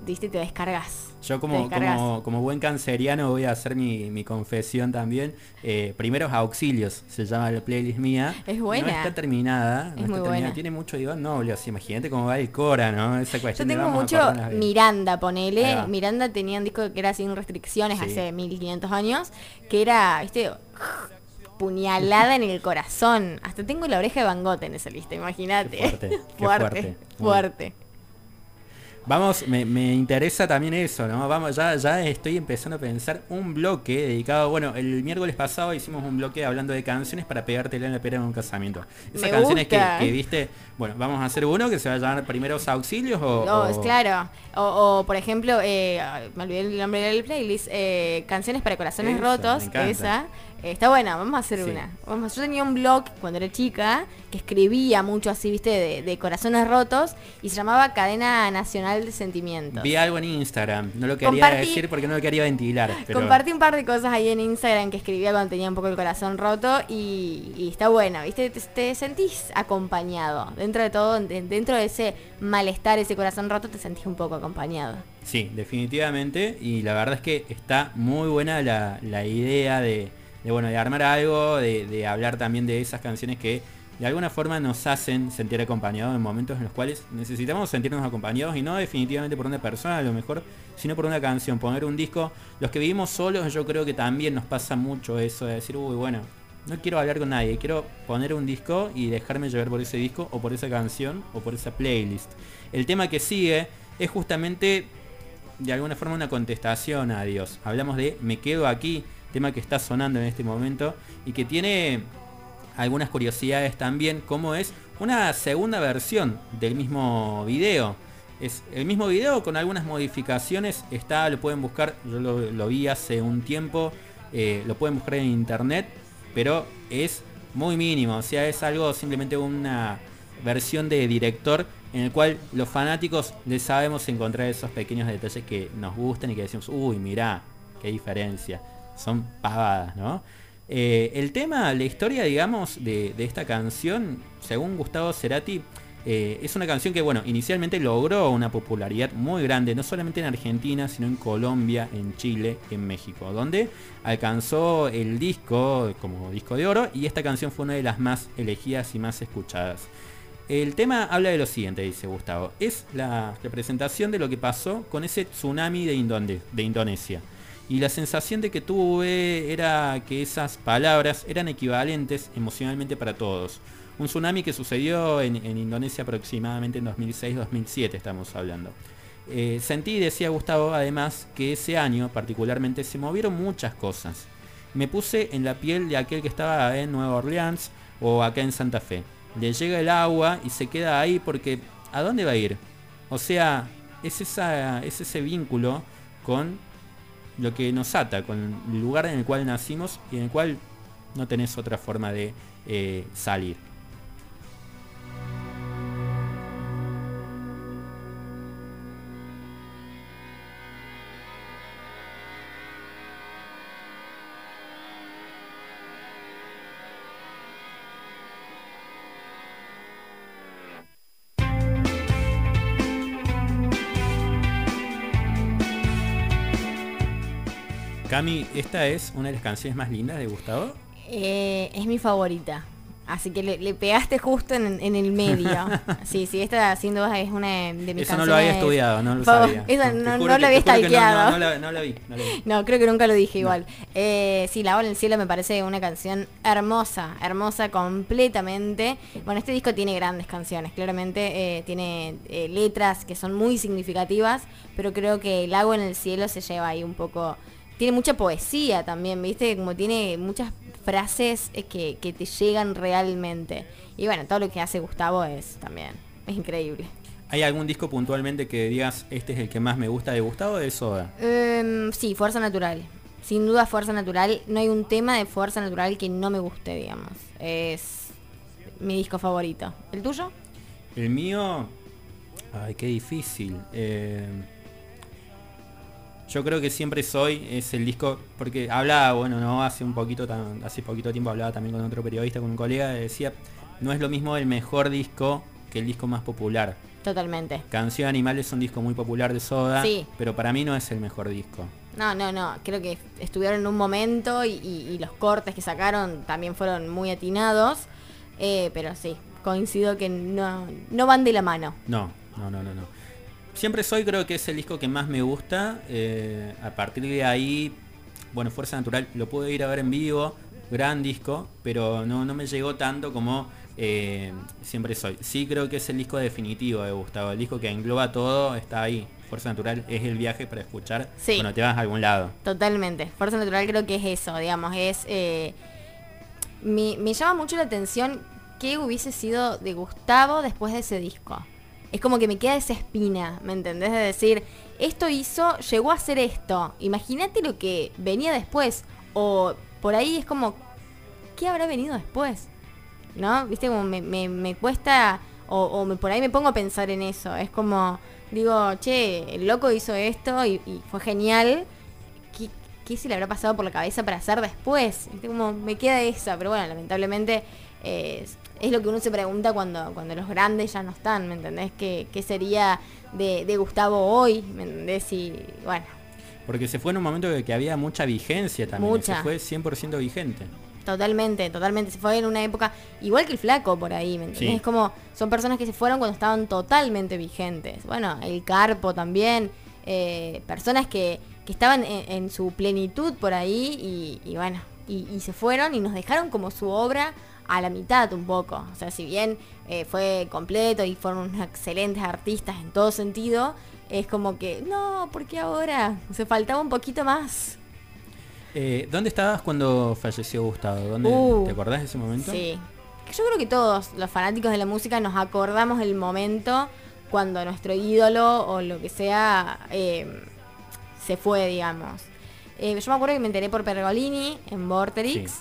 ¿viste? Te descargas. Yo como, como, como buen canceriano voy a hacer mi, mi confesión también. Eh, primeros auxilios se llama la playlist mía. Es buena. No está terminada. no Es está muy terminada. Tiene mucho Iván Noble, así imagínate cómo va el Cora, ¿no? Esa Yo cuestión de tengo mucho Miranda, ponele. Miranda tenía un disco que era sin restricciones Sí. hace 1500 años, que era, viste, puñalada en el corazón. Hasta tengo la oreja de Van Gogh en esa lista, imagínate. Fuerte, fuerte, fuerte. Vamos, me, me interesa también eso, ¿no? Vamos, ya, ya estoy empezando a pensar un bloque dedicado, bueno, el miércoles pasado hicimos un bloque hablando de canciones para pegártela en la pera en un casamiento. Esas Me canciones que, viste, bueno, vamos a hacer uno que se va a llamar primeros auxilios o... No, o- es claro. O, o, por ejemplo, eh, me olvidé el nombre del playlist, eh, Canciones para Corazones Rotos, esa. Eh, está buena, vamos a hacer Sí. una. Vamos, yo tenía un blog cuando era chica que escribía mucho así, viste, de, de corazones rotos y se llamaba Cadena Nacional de Sentimientos. Vi algo en Instagram, no lo quería Compartí- decir porque no lo quería ventilar. Pero... Compartí un par de cosas ahí en Instagram que escribía cuando tenía un poco el corazón roto y, y está buena, ¿viste? Te, te sentís acompañado. Dentro de todo, de- dentro de ese malestar, ese corazón roto, te sentís un poco acompañado. Sí, definitivamente. Y la verdad es que está muy buena la, la idea de, de, bueno, de armar algo, de, de hablar también de esas canciones que de alguna forma nos hacen sentir acompañados en momentos en los cuales necesitamos sentirnos acompañados y no definitivamente por una persona a lo mejor, sino por una canción, poner un disco. Los que vivimos solos yo creo que también nos pasa mucho eso de decir, uy, bueno, no quiero hablar con nadie, quiero poner un disco y dejarme llevar por ese disco o por esa canción o por esa playlist. El tema que sigue es justamente de alguna forma una contestación a Dios. Hablamos de Me quedo aquí, tema que está sonando en este momento y que tiene algunas curiosidades también, como es una segunda versión del mismo video. Es el mismo video con algunas modificaciones, está, lo pueden buscar, yo lo, vi hace un tiempo, eh, lo pueden buscar en internet, pero es muy mínimo, o sea, es algo simplemente una versión de director en el cual los fanáticos le sabemos encontrar esos pequeños detalles que nos gustan y que decimos, uy, mirá, qué diferencia. Son pavadas, ¿no? Eh, el tema, la historia, digamos, de, esta canción, según Gustavo Cerati, eh, es una canción que, bueno, inicialmente logró una popularidad muy grande, no solamente en Argentina, sino en Colombia, en Chile, en México, donde alcanzó el disco como disco de oro y esta canción fue una de las más elegidas y más escuchadas. El tema habla de lo siguiente, dice Gustavo. Es la representación de lo que pasó con ese tsunami de Indonesia. Y la sensación de que tuve era que esas palabras eran equivalentes emocionalmente para todos. Un tsunami que sucedió en, Indonesia aproximadamente en 2006-2007 estamos hablando. Eh, sentí, decía Gustavo, además, que ese año particularmente se movieron muchas cosas. Me puse en la piel de aquel que estaba en Nueva Orleans o acá en Santa Fe. Le llega el agua y se queda ahí porque ¿a dónde va a ir? O sea, es, esa, es ese vínculo con lo que nos ata, con el lugar en el cual nacimos y en el cual no tenés otra forma de eh, salir. Cami, esta es una de las canciones más lindas de Gustavo. Eh, es mi favorita. Así que le, le pegaste justo en, en el medio. sí, sí, esta sin duda es una de mis canciones. Eso no lo había estudiado, no lo sabía. Te no, lo había stalkeado. No, no la, no la vi, no creo que nunca lo dije igual. Eh, sí, La Ola en el Cielo me parece una canción hermosa, hermosa completamente. Bueno, este disco tiene grandes canciones, claramente eh, tiene eh, letras que son muy significativas, pero creo que El Agua en el Cielo se lleva ahí un poco... Tiene mucha poesía también, ¿viste? Como tiene muchas frases eh, que, que te llegan realmente. Y bueno, todo lo que hace Gustavo es también, es increíble. ¿Hay algún disco puntualmente que digas este es el que más me gusta de Gustavo de Soda? Em, sí, Fuerza Natural. Sin duda Fuerza Natural. No hay un tema de Fuerza Natural que no me guste, digamos. Es mi disco favorito. ¿El tuyo? El mío. Ay, qué difícil. Eh, yo creo que siempre soy es el disco porque hablaba bueno no hace un poquito tan- hace poquito tiempo hablaba también con otro periodista con un colega decía no es lo mismo el mejor disco que el disco más popular Totalmente. Canción Animal es un disco muy popular de Soda Sí. pero para mí no es el mejor disco No, no, no. Creo que estuvieron en un momento y, y- y los cortes que sacaron también fueron muy atinados. Eh, pero sí, coincido que no, no van de la mano. No, no, no, no, no. Siempre soy creo que es el disco que más me gusta. eh, a partir de ahí, bueno, Fuerza Natural lo pude ir a ver en vivo, gran disco, pero no, no me llegó tanto como eh, siempre soy. Sí creo que es el disco definitivo de Gustavo, el disco que engloba todo, está ahí. Fuerza Natural es el viaje para escuchar Sí. cuando te vas a algún lado. Totalmente. Fuerza Natural creo que es eso, digamos, es... eh, me, me llama mucho la atención qué hubiese sido de Gustavo después de ese disco. Es como que me queda esa espina, ¿me entendés? De decir, esto hizo, llegó a hacer esto. Imagínate lo que venía después. O por ahí es como, ¿qué habrá venido después? ¿No? Viste, como me, me- cuesta, o, me, por ahí me pongo a pensar en eso. Es como, digo, che, el loco hizo esto y, y fue genial. ¿Qué, qué se le habrá pasado por la cabeza para hacer después? ¿Viste? Como me queda esa, pero bueno, lamentablemente eh, es, lo que uno se pregunta cuando, cuando los grandes ya no están, ¿me entendés? ¿Qué, qué sería de, de Gustavo hoy? ¿Me entendés? Y bueno, Porque se fue en un momento que, que había mucha vigencia también. Mucha. Se fue 100% vigente. Totalmente, totalmente. Se fue en una época igual que el flaco por ahí, ¿me entendés? Sí. Es como, son personas que se fueron cuando estaban totalmente vigentes. Bueno, el Carpo también, eh, personas que, que estaban en, en su plenitud por ahí y, y bueno, y, y se fueron y nos dejaron como su obra a la mitad un poco. O sea, si bien eh, fue completo y fueron unos excelentes artistas en todo sentido, es como que, no, ¿por qué ahora? Se faltaba un poquito más. Eh, ¿Dónde estabas cuando falleció Gustavo? ¿Dónde, Uh, ¿Te acordás de ese momento? Sí. Yo creo que todos los fanáticos de la música nos acordamos del momento cuando nuestro ídolo o lo que sea eh, se fue, digamos. Eh, yo me acuerdo que me enteré por Pergolini en Vorterix. Sí.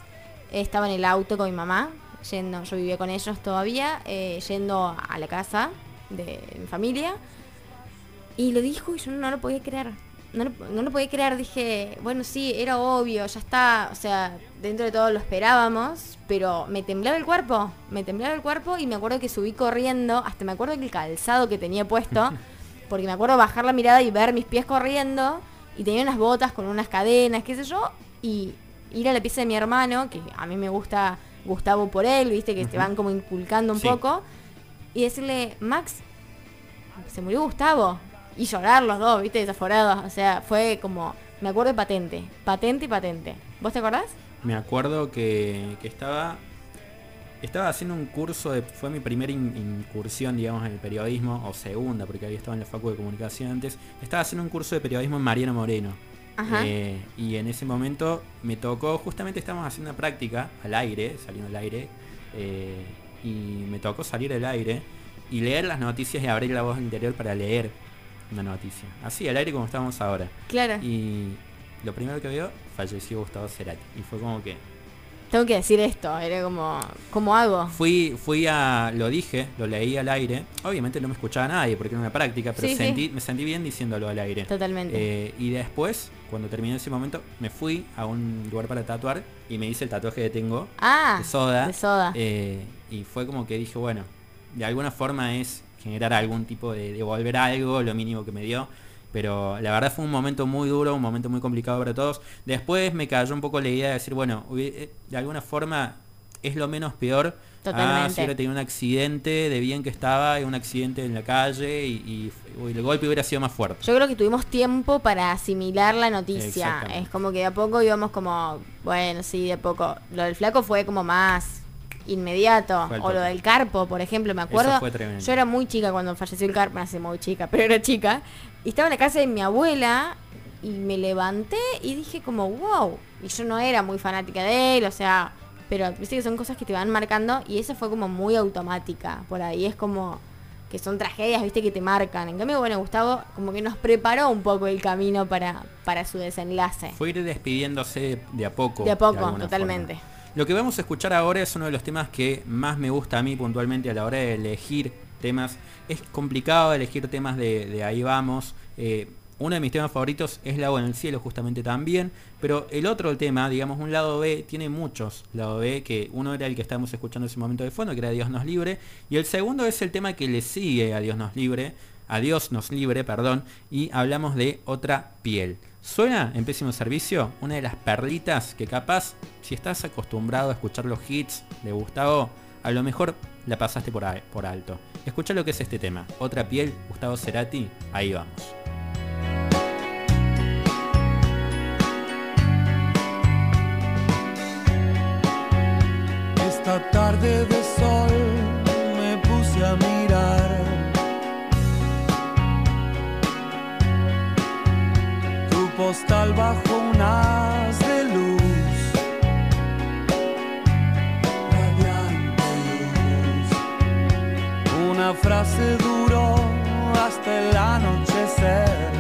Estaba en el auto con mi mamá, yendo, yo vivía con ellos todavía, eh, yendo a la casa de mi familia. Y lo dijo y yo no lo podía creer. No lo, no lo podía creer, dije, bueno, sí, era obvio, ya está, o sea, dentro de todo lo esperábamos, pero me temblaba el cuerpo, me temblaba el cuerpo y me acuerdo que subí corriendo, hasta me acuerdo que el calzado que tenía puesto, porque me acuerdo bajar la mirada y ver mis pies corriendo, y tenía unas botas con unas cadenas, qué sé yo, y ir a la pieza de mi hermano, que a mí me gusta Gustavo por él, viste, que te van como inculcando un Sí. poco, y decirle, Max, se murió Gustavo. Y llorar los dos, viste, desaforados. O sea, fue como, me acuerdo de patente, patente y patente. ¿Vos te acordás? Me acuerdo que, que estaba estaba haciendo un curso, de, fue mi primera in- incursión, digamos, en el periodismo, o segunda, porque había estado en la Facu de Comunicación antes. Estaba haciendo un curso de periodismo en Mariano Moreno. Eh, y en ese momento me tocó, justamente estábamos haciendo una práctica al aire, saliendo al aire, eh, y me tocó salir al aire y leer las noticias y abrir la voz interior para leer una noticia. Así, al aire como estábamos ahora. Claro. Y lo primero que veo, falleció Gustavo Cerati. Y fue como que... Tengo que decir esto, era como, ¿cómo hago? Fui, fui a... Lo dije, lo leí al aire. Obviamente no me escuchaba nadie porque era una práctica, pero Sí, sí. sentí, me sentí bien diciéndolo al aire. Totalmente. Eh, y después, cuando terminé ese momento, me fui a un lugar para tatuar y me hice el tatuaje que tengo ah, de soda. de soda. Eh, y fue como que dije, bueno, de alguna forma es generar algún tipo de devolver algo, lo mínimo que me dio. Pero la verdad fue un momento muy duro, un momento muy complicado para todos. Después me cayó un poco la idea de decir, bueno, eh, de alguna forma es lo menos peor. Ah, Totalmente. si hubiera tenido un accidente de bien que estaba, y un accidente en la calle y, y el golpe hubiera sido más fuerte. Yo creo que tuvimos tiempo para asimilar la noticia. Es como que de a poco íbamos como, bueno, sí, de a poco. Lo del flaco fue como más inmediato. O lo del carpo, por ejemplo, me Eso acuerdo. Yo era muy chica cuando falleció el carpo, no sé, muy chica, pero era chica. Y estaba en la casa de mi abuela y me levanté y dije como, wow. Y yo no era muy fanática de él, o sea, pero viste que son cosas que te van marcando y eso fue como muy automática. Por ahí es como que son tragedias, viste, que te marcan. En cambio, bueno, Gustavo como que nos preparó un poco el camino para, para su desenlace. Fue ir despidiéndose de a poco. De a poco, totalmente. forma. Lo que vamos a escuchar ahora es uno de los temas que más me gusta a mí puntualmente a la hora de elegir temas. Es complicado elegir temas de, ahí vamos. Eh, uno de mis temas favoritos es Lago en el Cielo, justamente también. Pero el otro tema, digamos, un lado B, tiene muchos lado B, que uno era el que estábamos escuchando en ese momento de fondo, que era Dios nos libre. Y el segundo es el tema que le sigue a Dios nos libre, a Dios nos libre, perdón. Y hablamos de otra piel. ¿Suena en pésimo servicio? Una de las perlitas que capaz, si estás acostumbrado a escuchar los hits de Gustavo, a lo mejor la pasaste por, por alto. Escucha lo que es este tema. Otra piel, Gustavo Cerati, ahí vamos. Esta tarde de sol me puse a mirar tu postal bajo una Una frase duró hasta el anochecer.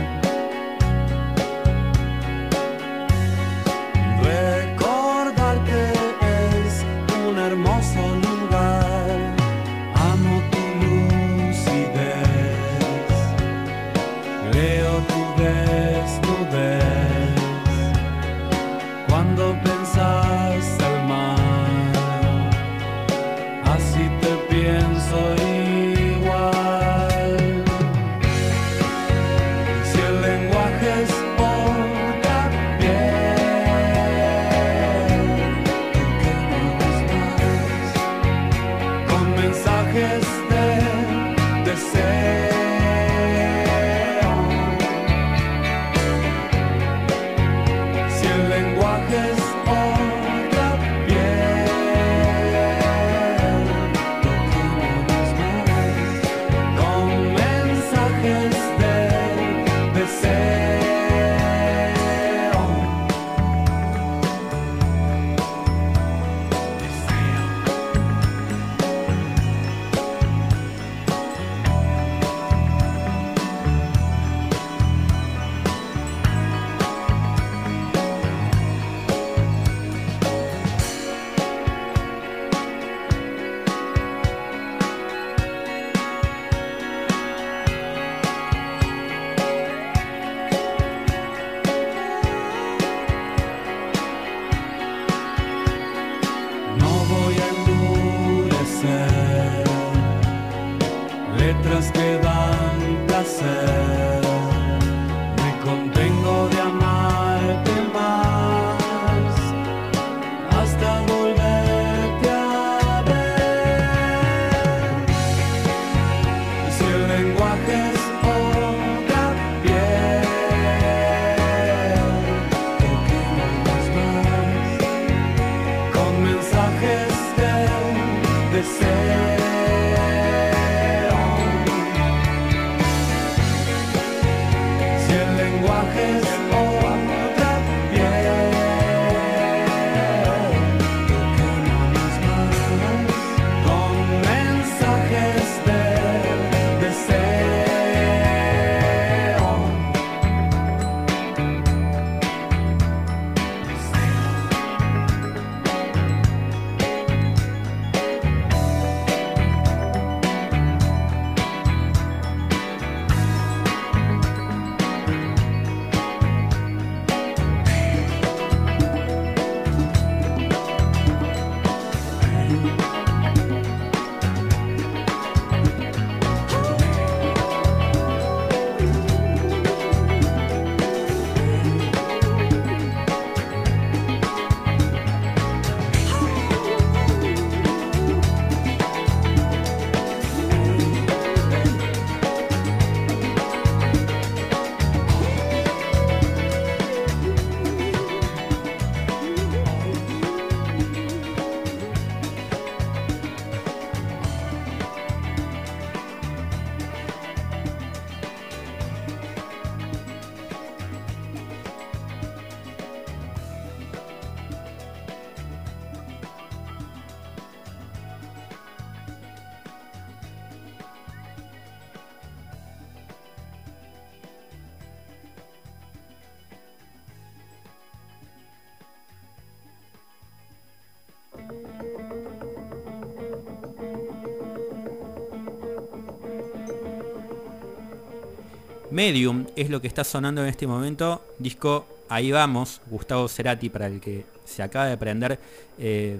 Medium es lo que está sonando en este momento. Disco Ahí vamos, Gustavo Cerati, para el que se acaba de prender. eh,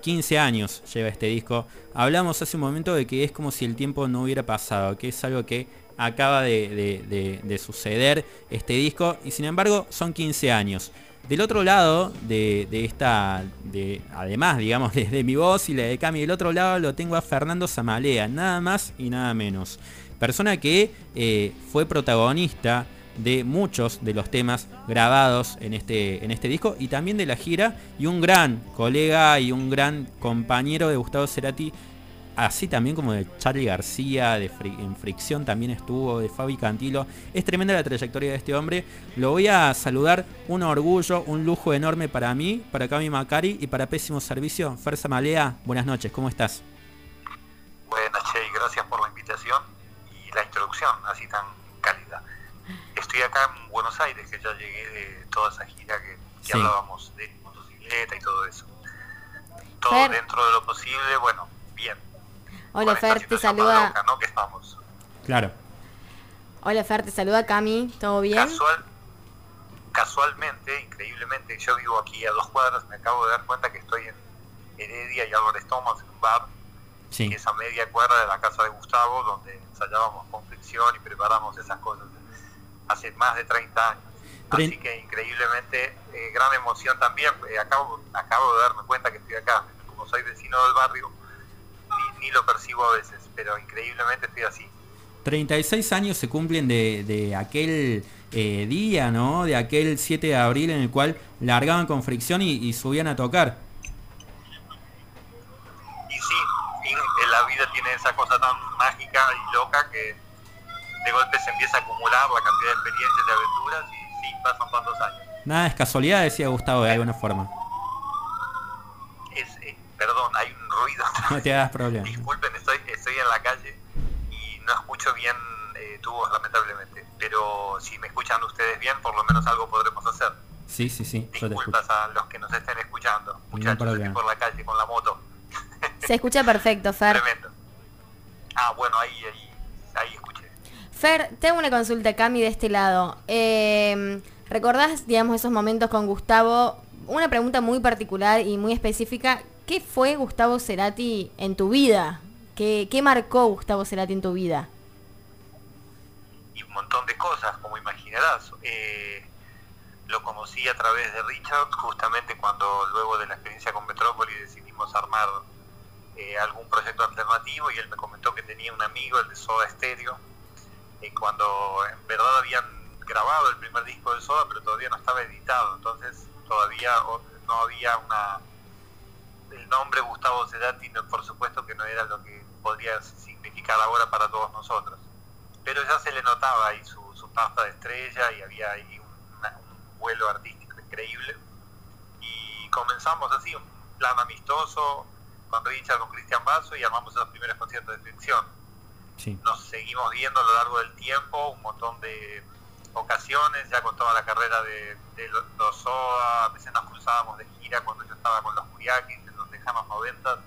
15 años lleva este disco. Hablamos hace un momento de que es como si el tiempo no hubiera pasado, que es algo que acaba de, de- de- de suceder este disco. Y sin embargo son 15 años. Del otro lado de, esta, de, además, digamos, de, de mi voz y la de Cami, del otro lado lo tengo a Fernando Zamalea, nada más y nada menos. Persona que eh, fue protagonista de muchos de los temas grabados en este, en este disco y también de la gira y un gran colega y un gran compañero de Gustavo Cerati así también como de Charlie García, de en Fricción también estuvo, de Fabi Cantilo. Es tremenda la trayectoria de este hombre. Lo voy a saludar, un orgullo, un lujo enorme para mí, para Cami Macari y para Pésimo Servicio. Fersa Malea, buenas noches, ¿cómo estás? Buenas, Che, gracias por la invitación y la introducción así tan cálida. Estoy acá en Buenos Aires, que ya llegué de toda esa gira que, hablábamos de motocicleta y todo eso. Todo dentro de lo posible, bueno, bien. Hola Fer, te saluda. ¿no? que estamos. Claro. Hola Fer, te saluda Cami, ¿todo bien? Casual, casualmente, increíblemente, yo vivo aquí a dos cuadras, me acabo de dar cuenta que estoy en Heredia y Álvarez Thomas, en un bar, sí. esa media cuadra de la casa de Gustavo, donde ensayábamos con fricción y preparamos esas cosas hace más de 30 años. Así que increíblemente, eh, gran emoción también. Eh, acabo, acabo de darme cuenta que estoy acá. Como soy vecino del barrio, ni, lo percibo a veces, pero increíblemente estoy así. 36 años se cumplen de, aquel eh, día, ¿no? De aquel 7 de abril en el cual largaban con fricción y, subían a tocar. Vida tiene esa cosa tan mágica y loca que de golpe se empieza a acumular la cantidad de experiencias, de aventuras y sí, pasan tantos años. Nada es casualidad, decía Gustavo de alguna forma. Es, eh, perdón, hay un ruido. No te hagas problema. Disculpen, estoy, estoy en la calle y no escucho bien eh, tu voz, lamentablemente. Pero si me escuchan ustedes bien, por lo menos algo podremos hacer. Sí, sí, sí. Disculpas a los que nos estén escuchando. Muchachos, estoy por la calle con la moto. Se escucha perfecto, Fer. Tremendo. Ah, bueno, ahí, ahí, ahí escuché. Fer, tengo una consulta, Cami, de este lado. Eh, ¿Recordás, digamos, esos momentos con Gustavo? Una pregunta muy particular y muy específica. ¿Qué fue Gustavo Cerati en tu vida? ¿Qué, marcó Gustavo Cerati en tu vida? Y un montón de cosas, como imaginarás. Eh, lo conocí a través de Richard, justamente cuando luego de la experiencia con Metrópoli decidimos armar eh, algún proyecto alternativo y él me comentó que tenía un amigo, el de Soda Stereo, y cuando en verdad habían grabado el primer disco de Soda, pero todavía no estaba editado, entonces todavía no había una... El nombre Gustavo Cerati, por supuesto que no era lo que podría significar ahora para todos nosotros, pero ya se le notaba ahí su, su de estrella y había ahí un, vuelo artístico increíble. Y comenzamos así, un plan amistoso con Richard, con Cristian Basso y armamos los primeros conciertos de ficción nos seguimos viendo a lo largo del tiempo, un montón de ocasiones, ya con toda la carrera de, los SOA, a veces nos cruzábamos de gira cuando yo estaba con los Curiaquis en los lejanos 90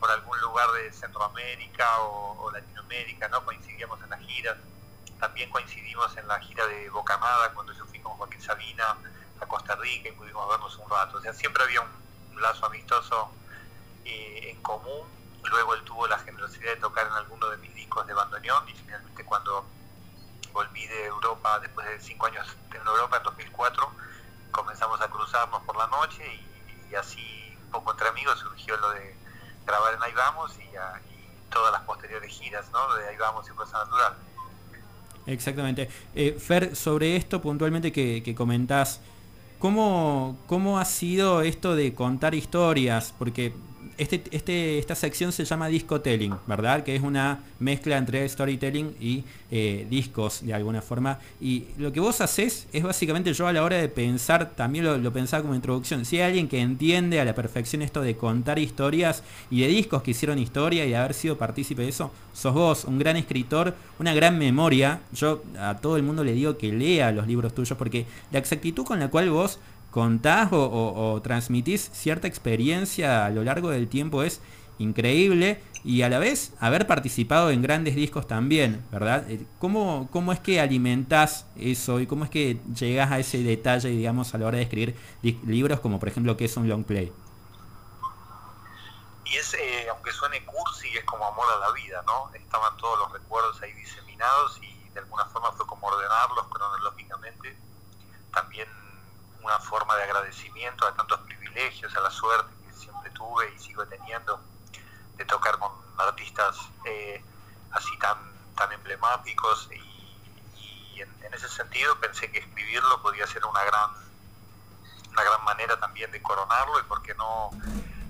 por algún lugar de Centroamérica o, Latinoamérica, ¿no? Coincidíamos en las giras. También coincidimos en la gira de Bocamada cuando yo fui con Joaquín Sabina a Costa Rica y pudimos vernos un rato. O sea, siempre había un, lazo amistoso eh, en común Luego él tuvo la generosidad de tocar en alguno de mis discos de bandoneón y finalmente cuando volví de Europa, después de cinco años en Europa, en 2004, comenzamos a cruzarnos por la noche y, así un poco entre amigos surgió lo de grabar en Ahí Vamos y, todas las posteriores giras ¿no? de Ahí Vamos y Fuerza Natural. Exactamente. Eh, Fer, sobre esto puntualmente que, que comentás, ¿cómo, ¿cómo ha sido esto de contar historias? Porque este, este, esta sección se llama discotelling, ¿verdad? Que es una mezcla entre storytelling y eh, discos de alguna forma. Y lo que vos haces es básicamente yo a la hora de pensar, también lo, pensaba como introducción, si hay alguien que entiende a la perfección esto de contar historias y de discos que hicieron historia y de haber sido partícipe de eso, sos vos, un gran escritor, una gran memoria. Yo a todo el mundo le digo que lea los libros tuyos porque la exactitud con la cual vos contás o, transmitís cierta experiencia a lo largo del tiempo es increíble y a la vez haber participado en grandes discos también, ¿verdad? Eh, ¿Cómo, cómo es que alimentás eso y cómo es que llegás a ese detalle, digamos, a la hora de escribir libros como por ejemplo que es un long play? Y es, eh, aunque suene cursi, es como amor a la vida, ¿no? Estaban todos los recuerdos ahí diseminados y de alguna forma fue como ordenarlos cronológicamente. También una forma de agradecimiento a tantos privilegios, a la suerte que siempre tuve y sigo teniendo de tocar con artistas eh, así tan, tan emblemáticos y, en, ese sentido pensé que escribirlo podía ser una gran, una gran manera también de coronarlo y por qué no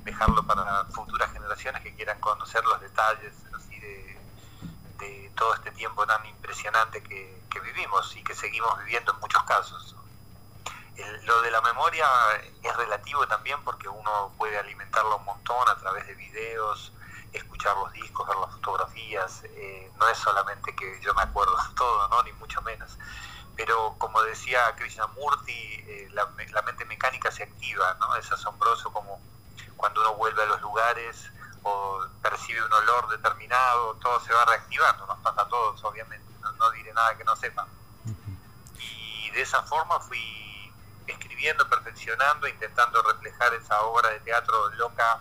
dejarlo para futuras generaciones que quieran conocer los detalles así de, todo este tiempo tan impresionante que vivimos y que seguimos viviendo en muchos casos. El- lo de la memoria es relativo también porque uno puede alimentarlo un montón a través de videos, escuchar los discos, ver las fotografías. eh, no es solamente que yo me acuerdo de todo, ¿no? ni mucho menos. Pero como decía Krishnamurti, eh, la, me- la mente mecánica se activa, ¿no? Es asombroso como cuando uno vuelve a los lugares o percibe un olor determinado, todo se va reactivando, nos pasa a todos, obviamente, no, no diré nada que no sepan. Y de esa forma fui escribiendo, perfeccionando, intentando reflejar esa obra de teatro loca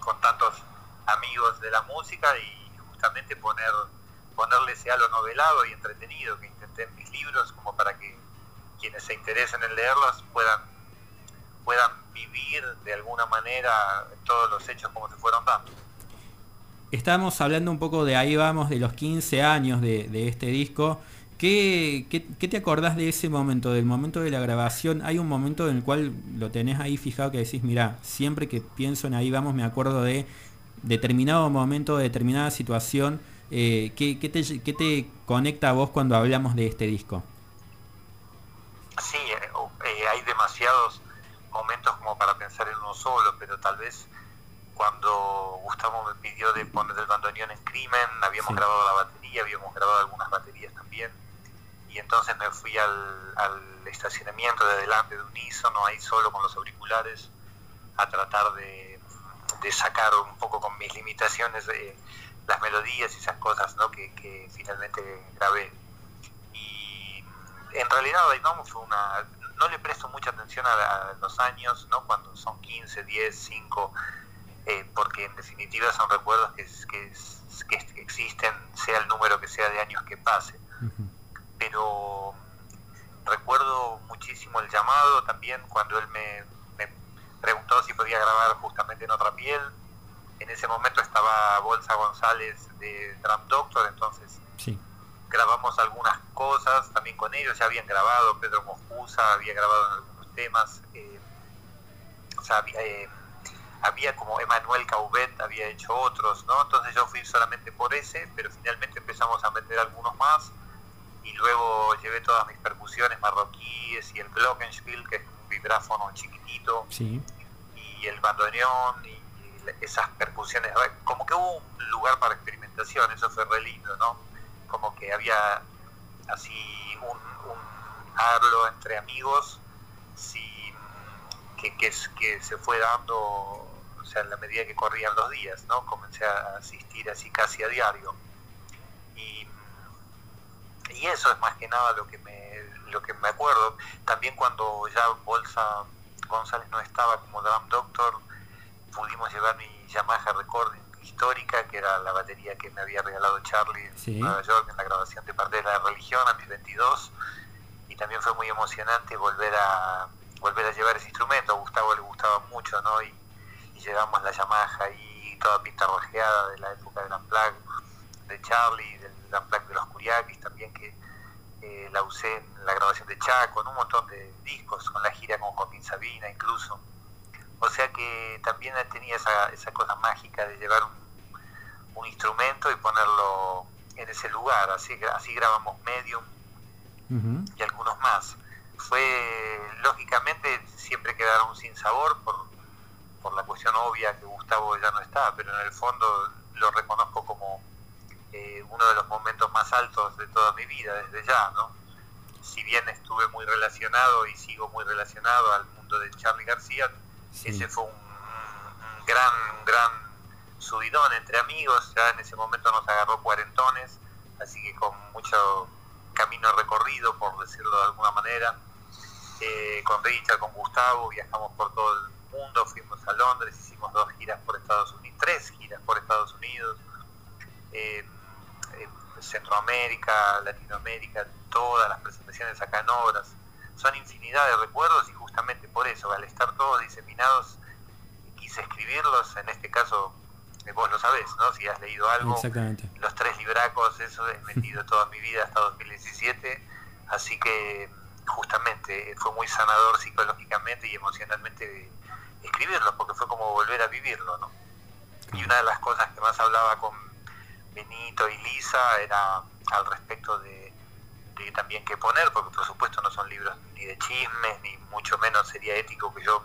con tantos amigos de la música y justamente poner ponerle ese halo novelado y entretenido que intenté en mis libros como para que quienes se interesen en leerlos puedan puedan vivir de alguna manera todos los hechos como se fueron dando. Estábamos hablando un poco de ahí vamos, de los 15 años de este disco. ¿Qué, qué, qué te acordás de ese momento, del momento de la grabación? Hay un momento en el cual lo tenés ahí fijado que decís, mira, siempre que pienso en ahí vamos me acuerdo de determinado momento, de determinada situación. Eh, ¿qué, qué te, qué te conecta a vos cuando hablamos de este disco? Sí, eh, eh, hay demasiados momentos como para pensar en uno solo, pero tal vez cuando Gustavo me pidió de poner el bandoneón en Crimen, habíamos Sí. grabado la batería, habíamos grabado algunas baterías también, y entonces me fui al, estacionamiento de adelante de unísono, ahí solo con los auriculares, a tratar de, sacar un poco con mis limitaciones de las melodías y esas cosas ¿no? que, finalmente grabé. Y en realidad fue una no le presto mucha atención a, los años no cuando son 15 10 5 eh, porque en definitiva son recuerdos que, que, que existen sea el número que sea de años que pase pero recuerdo muchísimo el llamado también cuando él me, me preguntó si podía grabar justamente en otra piel en ese momento estaba Bolsa González de Drum Doctor entonces Sí. grabamos algunas cosas también con ellos, ya habían grabado, Pedro Moscusa había grabado en algunos temas, eh, o sea, había, eh, había como Emanuel Caubet había hecho otros, ¿no? Entonces yo fui solamente por ese, pero finalmente empezamos a meter algunos más y luego llevé todas mis percusiones marroquíes y el glockenspiel, que es un vibráfono chiquitito, Sí. y el bandoneón y esas percusiones, como que hubo un lugar para experimentación, eso fue re lindo, ¿no? Como que había así un, un hablo entre amigos sin, que, que se fue dando, o sea, en la medida que corrían los días, ¿no? Comencé a asistir así casi a diario. Y, y eso es más que nada lo que me, lo que me acuerdo. También cuando ya Bolsa González no estaba como Drum Doctor, pudimos llevar mi Yamaha Recording histórica, que era la batería que me había regalado Charlie en Sí. Nueva York en la grabación de parte de la religión a mis 22. Y también fue muy emocionante volver a volver a llevar ese instrumento. A Gustavo le gustaba mucho, ¿no? Y, y llevamos la Yamaha ahí toda pintarrajeada de la época del Unplugged de Charlie, del Unplugged de los Curiakis también, que eh, la usé en la grabación de Chaco, en un montón de discos, con la gira con Joaquín Sabina incluso. O sea que también tenía esa, esa cosa mágica de llevar un, un instrumento y ponerlo en ese lugar. Así, así grabamos Medium y algunos más. Fue, lógicamente, siempre quedaron sin sabor por, por la cuestión obvia que Gustavo ya no está, pero en el fondo lo reconozco como eh, uno de los momentos más altos de toda mi vida desde ya, ¿no? Si bien estuve muy relacionado y sigo muy relacionado al mundo de Charlie García, Sí. ese fue un, un gran, un gran subidón entre amigos, ya en ese momento nos agarró cuarentones, así que con mucho camino recorrido, por decirlo de alguna manera, eh, con Richard, con Gustavo, viajamos por todo el mundo, fuimos a Londres, hicimos dos giras por Estados Unidos, tres giras por Estados Unidos, eh, eh, Centroamérica, Latinoamérica, todas las presentaciones acá en obras. Son infinidad de recuerdos y justamente por eso, al estar todos diseminados, quise escribirlos, en este caso, eh, vos lo sabés, ¿no? Si has leído algo, los tres libracos, eso he metido toda mi vida hasta 2017, así que justamente fue muy sanador psicológicamente y emocionalmente escribirlo, porque fue como volver a vivirlo, ¿no? Y una de las cosas que más hablaba con Benito y Lisa era al respecto de, de también qué poner, porque por supuesto no son libros ni de chismes, ni mucho menos sería ético que yo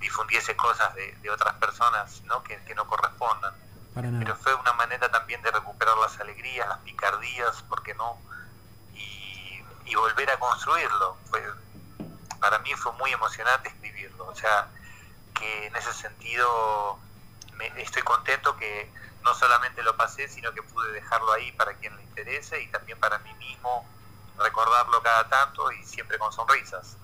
difundiese cosas de, de otras personas ¿no? Que, que no correspondan. Para Pero fue una manera también de recuperar las alegrías, las picardías, ¿por qué no? Y, y volver a construirlo. Fue, para mí fue muy emocionante escribirlo. O sea, que en ese sentido me- estoy contento que no solamente lo pasé, sino que pude dejarlo ahí para quien le interese y también para mí mismo recordarlo cada tanto y siempre con sonrisas.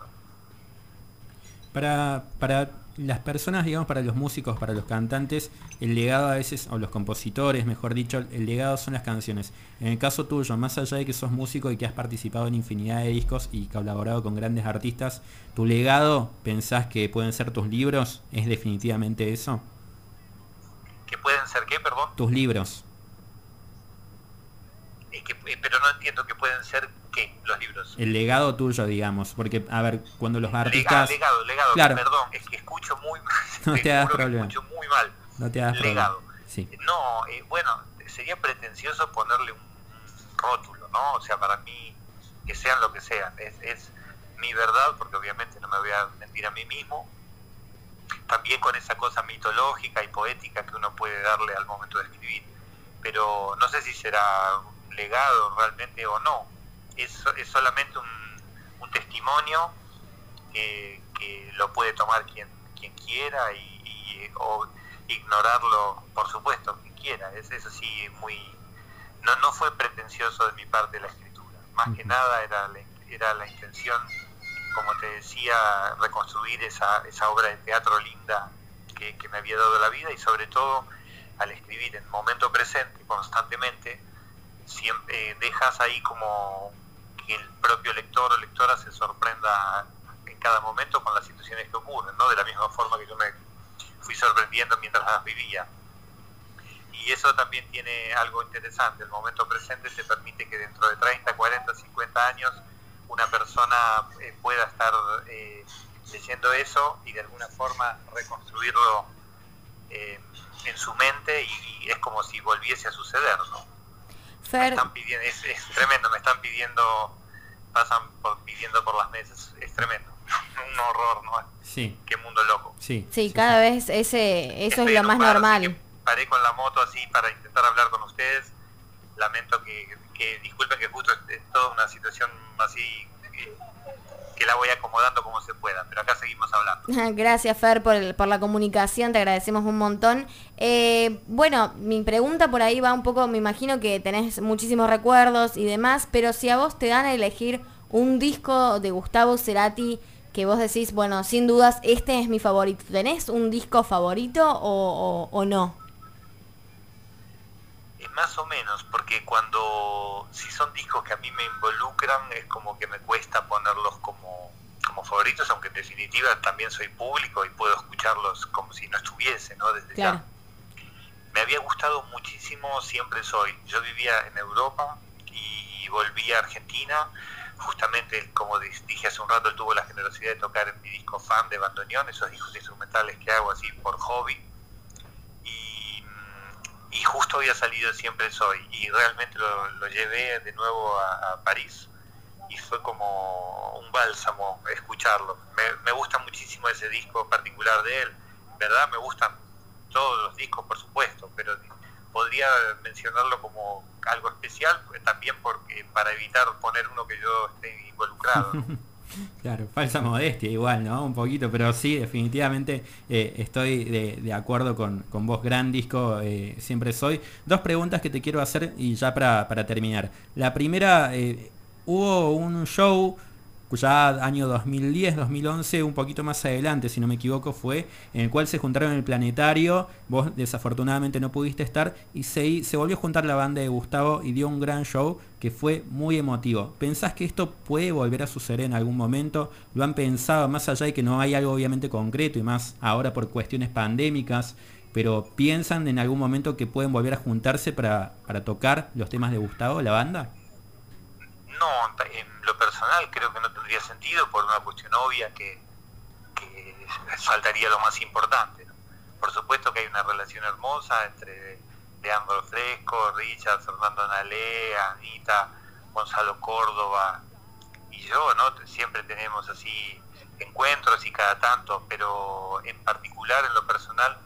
Para, para las personas, digamos, para los músicos, para los cantantes, el legado a veces, o los compositores, mejor dicho, el legado son las canciones. En el caso tuyo, más allá de que sos músico y que has participado en infinidad de discos y colaborado con grandes artistas, ¿tu legado pensás que pueden ser tus libros? ¿Es definitivamente eso? Que pueden ser qué, perdón, Tus libros. Eh, que- eh, pero no entiendo que pueden ser qué los libros. El legado tuyo, digamos. Porque, a ver, cuando los artistas... legado, legado, Claro. perdón, es que escucho muy mal. No te que problema. Escucho muy mal. No te problema. legado. Sí. No, eh, bueno, sería pretencioso ponerle un rótulo, ¿no? O sea, para mí, que sean lo que sean, es, es mi verdad, porque obviamente no me voy a mentir a mí mismo. También con esa cosa mitológica y poética que uno puede darle al momento de escribir. Pero no sé si será legado realmente o no. Es, es solamente un, un testimonio que, que lo puede tomar quien, quien quiera y, y- o ignorarlo, por supuesto, quien quiera. Es eso sí muy no no fue pretencioso de mi parte la escritura. Más que nada era la, era la intención, como te decía, reconstruir esa, esa obra de teatro linda que, me había dado la vida y sobre todo al escribir en momento presente constantemente siempre eh, dejas ahí como que el propio lector o lectora se sorprenda en cada momento con las situaciones que ocurren, ¿no? De la misma forma que yo me fui sorprendiendo mientras las vivía. Y eso también tiene algo interesante, el momento presente te permite que dentro de 30, 40, 50 años una persona eh, pueda estar eh, leyendo eso y de alguna forma reconstruirlo eh, en su mente y, y es como si volviese a suceder, ¿no? me Fer, están pidiendo, es, es tremendo, me están pidiendo, pasan por, pidiendo por las mesas, es tremendo, un horror, ¿no? Sí, Qué mundo loco. sí. sí, cada vez ese, eso Estoy es lo más normal. Paré con la moto así para intentar hablar con ustedes, lamento que, que disculpen que justo es, toda una situación así que, la voy acomodando como se pueda, pero acá seguimos hablando. Gracias Fer por, el- por la comunicación, te agradecemos un montón. Eh, bueno, mi pregunta por ahí va un poco, me imagino que tenés muchísimos recuerdos y demás, pero si a vos te dan a elegir un disco de Gustavo Cerati que vos decís, bueno, sin dudas, este es mi favorito, ¿tenés un disco favorito o no? Más o menos, porque cuando, si son discos que a mí me involucran, es como que me cuesta ponerlos como, como favoritos, aunque en definitiva también soy público y puedo escucharlos como si no estuviese, ¿no? Desde Claro. ya. Me había gustado muchísimo Siempre Soy. Yo vivía en Europa y volví a Argentina. Justamente, como dije hace un rato, él tuvo la generosidad de tocar en mi disco fan de bandoneón, esos discos instrumentales que hago así por hobby. Y, justo había salido Siempre Soy y realmente lo, lo llevé de nuevo a, París y fue como un bálsamo escucharlo. Me, me gusta muchísimo ese disco particular de él, ¿verdad? Me gustan todos los discos, por supuesto, pero podría mencionarlo como algo especial pues, también porque para evitar poner uno que yo esté involucrado. Claro, falsa modestia igual, ¿no? Un poquito, pero sí, definitivamente eh, estoy de, de acuerdo con, con vos, gran disco, eh, siempre soy. Dos preguntas que te quiero hacer y ya para, para terminar. La primera, eh, hubo un show ya año 2010, 2011, un poquito más adelante, si no me equivoco, fue en el cual se juntaron en el planetario, vos desafortunadamente no pudiste estar, y se, se volvió a juntar la banda de Gustavo y dio un gran show que fue muy emotivo. ¿Pensás que esto puede volver a suceder en algún momento? ¿Lo han pensado más allá de que no hay algo obviamente concreto y más ahora por cuestiones pandémicas? Pero piensan en algún momento que pueden volver a juntarse para, para tocar los temas de Gustavo, la banda? No, en lo personal creo que no tendría sentido por una cuestión obvia que, que faltaría lo más importante. ¿no? Por supuesto que hay una relación hermosa entre Leandro Fresco, Richard, Fernando Nalea, Anita, Gonzalo Córdoba y yo, ¿no? Siempre tenemos así encuentros y cada tanto, pero en particular en lo personal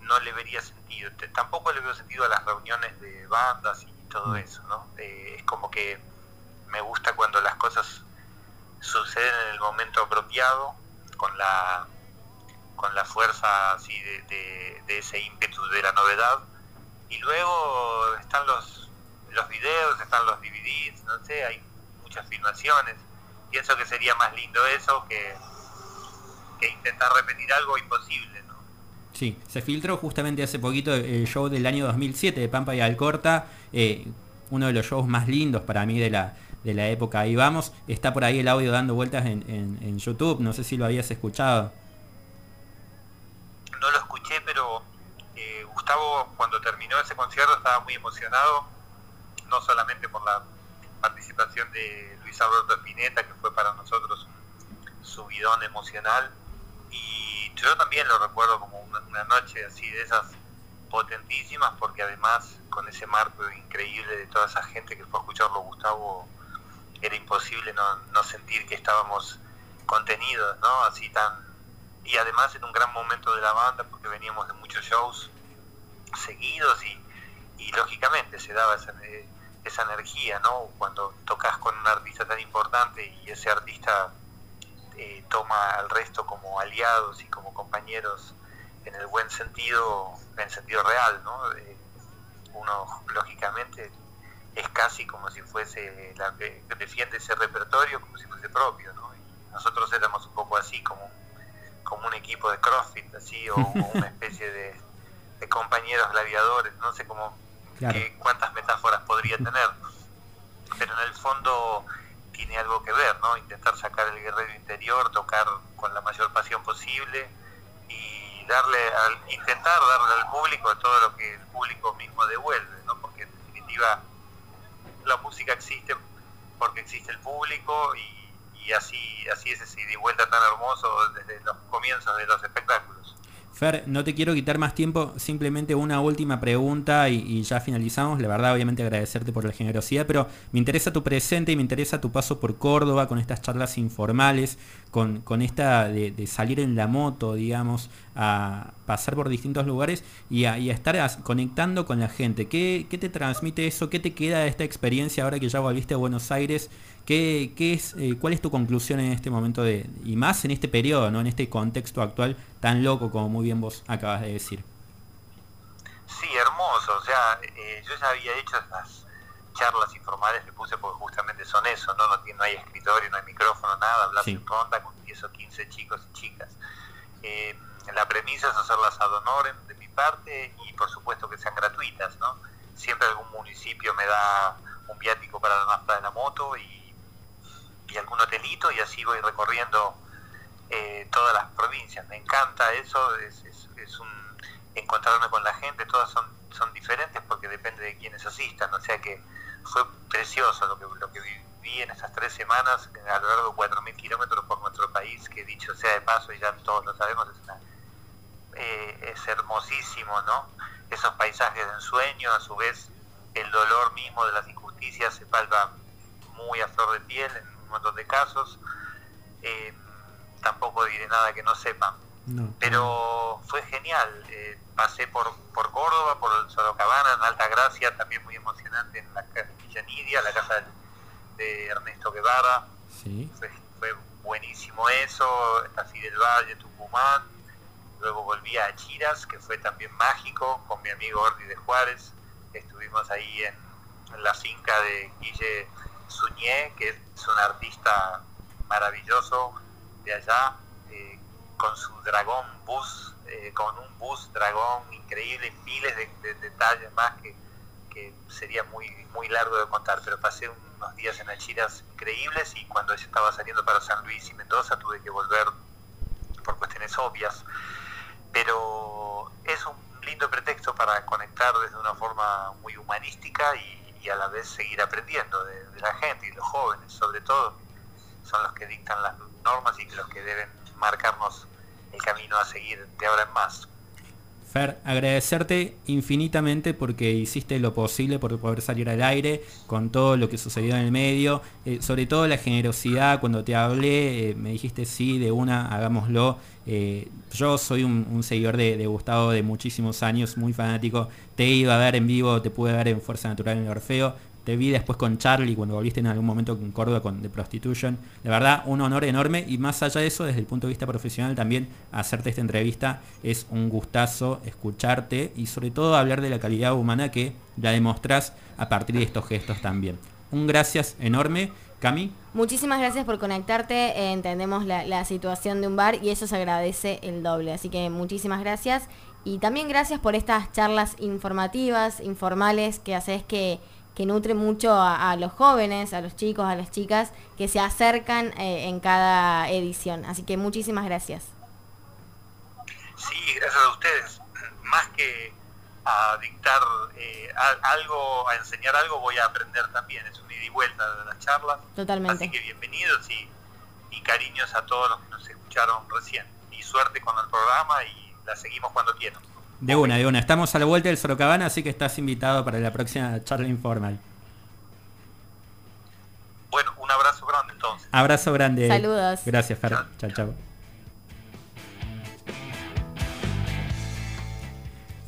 no le vería sentido. Tampoco le veo sentido a las reuniones de bandas y todo eso, ¿no? Eh, es como que me gusta cuando las cosas suceden en el momento apropiado, con la con la fuerza así de, de, ese ímpetu de la novedad. Y luego están los, los videos, están los DVDs, no sé, hay muchas filmaciones. Pienso que sería más lindo eso que, que intentar repetir algo imposible, ¿no? Sí, se filtró justamente hace poquito el show del año 2007 de Pampa y Alcorta, eh, uno de los shows más lindos para mí de la, de la época. Ahí vamos, está por ahí el audio dando vueltas en, en, YouTube, no sé si lo habías escuchado. No lo escuché, pero eh, Gustavo cuando terminó ese concierto estaba muy emocionado, no solamente por la participación de Luis Alberto Spinetta, que fue para nosotros un subidón emocional, y yo también lo recuerdo como una, una noche así de esas potentísimas, porque además con ese marco increíble de toda esa gente que fue a escucharlo Gustavo, era imposible no, no sentir que estábamos contenidos, ¿no? Así tan... Y además en un gran momento de la banda, porque veníamos de muchos shows seguidos y, y lógicamente se daba esa, esa energía, ¿no? Cuando tocas con un artista tan importante y ese artista eh, toma al resto como aliados y como compañeros en el buen sentido, en sentido real, ¿no? Eh, uno lógicamente es casi como si fuese la que defiende ese repertorio como si fuese propio, ¿no? Y nosotros éramos un poco así, como, como un equipo de CrossFit, así, o, o una especie de, de, compañeros gladiadores, no sé cómo, claro. qué, cuántas metáforas podría tener, pero en el fondo tiene algo que ver, ¿no? Intentar sacar el guerrero interior, tocar con la mayor pasión posible y darle, al, intentar darle al público todo lo que el público mismo devuelve, ¿no? Porque en definitiva la música existe porque existe el público y, así así es ese ida vuelta tan hermoso desde los comienzos de los espectáculos. Fer, no te quiero quitar más tiempo, simplemente una última pregunta y, ya finalizamos. La verdad, obviamente agradecerte por la generosidad, pero me interesa tu presente y me interesa tu paso por Córdoba con estas charlas informales, con, con esta de, salir en la moto, digamos, a pasar por distintos lugares y a, estar conectando con la gente. ¿Qué, ¿Qué, te transmite eso? ¿Qué te queda de esta experiencia ahora que ya volviste a Buenos Aires? ¿Qué, qué es, eh, ¿Cuál es tu conclusión en este momento de, y más en este periodo, ¿no? en este contexto actual tan loco como muy bien vos acabas de decir? Sí, hermoso. O sea, eh, yo ya había hecho estas charlas informales que puse porque justamente son eso, ¿no? No, no hay escritorio, no hay micrófono, nada, hablas sí. en ronda con 10 o 15 chicos y chicas. Eh, la premisa es hacerlas ad honorem de mi parte y por supuesto que sean gratuitas, ¿no? Siempre algún municipio me da un viático para la nafta de la moto y y algún hotelito y así voy recorriendo eh, todas las provincias. Me encanta eso, es, un encontrarme con la gente, todas son, diferentes porque depende de quienes asistan, o sea que fue precioso lo que, lo que viví en estas tres semanas a lo largo de 4.000 kilómetros por nuestro país, que dicho sea de paso, y ya todos lo sabemos, es, una, eh, es hermosísimo, ¿no? Esos paisajes de ensueño, a su vez el dolor mismo de las injusticias se palpa muy a flor de piel montón de casos. Eh, tampoco diré nada que no sepan. No. Pero fue genial. Eh, pasé por, por Córdoba, por el Sorocabana, en Alta Gracia, también muy emocionante en la Villa Nidia, la casa de Ernesto Guevara. Sí. Fue, fue buenísimo eso, así del Valle, Tucumán. Luego volví a Chiras, que fue también mágico, con mi amigo Ordi de Juárez. Estuvimos ahí en, en la finca de Guille Suñé, que es un artista maravilloso de allá, eh, con su dragón bus, eh, con un bus dragón increíble, miles de, de detalles más que, sería muy, muy largo de contar, pero pasé unos días en Alchiras increíbles y cuando yo estaba saliendo para San Luis y Mendoza tuve que volver por cuestiones obvias, pero es un lindo pretexto para conectar desde una forma muy humanística y y a la vez seguir aprendiendo de, la gente y los jóvenes sobre todo son los que dictan las normas y los que deben marcarnos el camino a seguir de ahora en más. Fer, agradecerte infinitamente porque hiciste lo posible por poder salir al aire con todo lo que sucedió en el medio, eh, sobre todo la generosidad cuando te hablé, eh, me dijiste sí, de una, hagámoslo. Eh, yo soy un, seguidor de, de Gustavo de muchísimos años, muy fanático, te iba a ver en vivo, te pude ver en Fuerza Natural en el Orfeo, te vi después con Charlie cuando volviste en algún momento con Córdoba con The Prostitution. De verdad, un honor enorme y más allá de eso, desde el punto de vista profesional también hacerte esta entrevista es un gustazo escucharte y sobre todo hablar de la calidad humana que la demostrás a partir de estos gestos también. Un gracias enorme. Cami, Muchísimas gracias por conectarte, eh, entendemos la, la situación de un bar y eso se agradece el doble, así que muchísimas gracias. Y también gracias por estas charlas informativas, informales que haces que, que nutre mucho a, a los jóvenes, a los chicos, a las chicas que se acercan eh, en cada edición, así que muchísimas gracias. Sí, gracias a ustedes. Más que a dictar eh, a- algo, a enseñar algo, voy a aprender también. Es un ida y vuelta de las charlas. Totalmente. Así que bienvenidos y, y cariños a todos los que nos escucharon recién. Y suerte con el programa y la seguimos cuando quieran. de una, de una. Estamos a la vuelta del Sorocabana, así que estás invitado para la próxima charla informal. Bueno, un abrazo grande entonces. Abrazo grande. Saludos. Gracias, Fer. Chao, chao.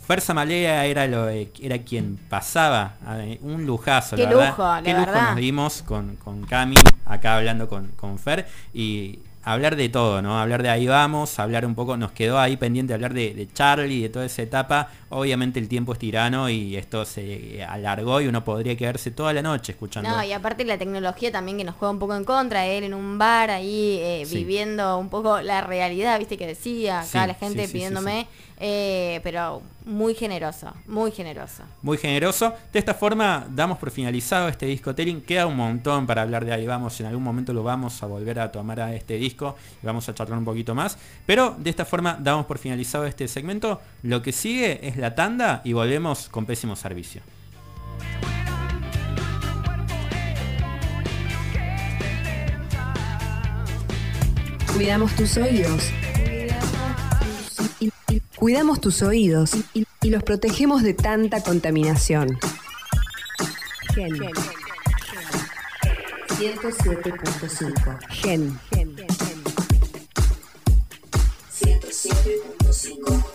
Fer Samalea era, lo, era quien pasaba, un lujazo, Qué la verdad. lujo, la Qué lujo verdad. nos dimos con, con Cami, acá hablando con, con Fer, y hablar de todo, ¿no? Hablar de ahí vamos, hablar un poco, nos quedó ahí pendiente hablar de, de Charlie, de toda esa etapa. Obviamente el tiempo es tirano y esto se alargó y uno podría quedarse toda la noche escuchando. No, y aparte la tecnología también que nos juega un poco en contra, él en un bar ahí eh, Sí. viviendo un poco la realidad, viste que decía acá Sí, la gente sí, pidiéndome, eh, pero muy generoso, muy generoso. muy generoso. De esta forma damos por finalizado este disco Telling. Queda un montón para hablar de ahí vamos. En algún momento lo vamos a volver a tomar a este disco y vamos a charlar un poquito más. Pero de esta forma damos por finalizado este segmento. Lo que sigue es la tanda y volvemos con pésimo servicio. Cuidamos tus oídos. Cuidamos tus oídos y, los protegemos de tanta contaminación. Gen. 107.5. Gen. 107.5.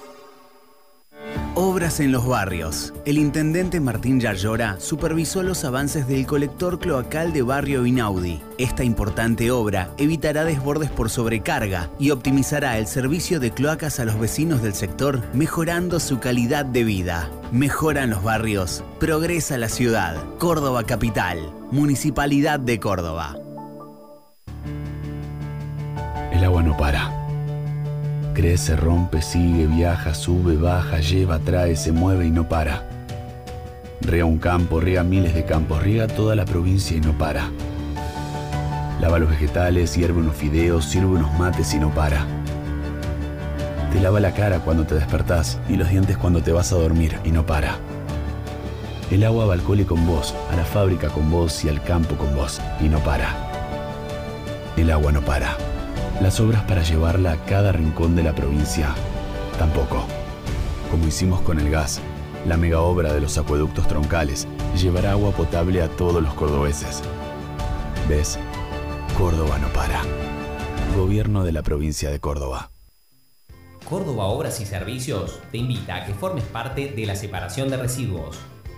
Obras en los barrios. El intendente Martín Yarlora supervisó los avances del colector cloacal de Barrio Inaudi. Esta importante obra evitará desbordes por sobrecarga y optimizará el servicio de cloacas a los vecinos del sector, mejorando su calidad de vida. Mejoran los barrios, progresa la ciudad. Córdoba Capital, Municipalidad de Córdoba. El agua no para. Crece, rompe, sigue, viaja, sube, baja, lleva, trae, se mueve y no para. Riega un campo, riega miles de campos, riega toda la provincia y no para. Lava los vegetales, hierve unos fideos, sirve unos mates y no para. Te lava la cara cuando te despertás y los dientes cuando te vas a dormir y no para. El agua va al cole con vos, a la fábrica con vos y al campo con vos y no para. El agua no para. Las obras para llevarla a cada rincón de la provincia tampoco. Como hicimos con el gas, la mega obra de los acueductos troncales llevará agua potable a todos los cordobeses. ¿Ves? Córdoba no para. Gobierno de la provincia de Córdoba. Córdoba Obras y Servicios te invita a que formes parte de la separación de residuos.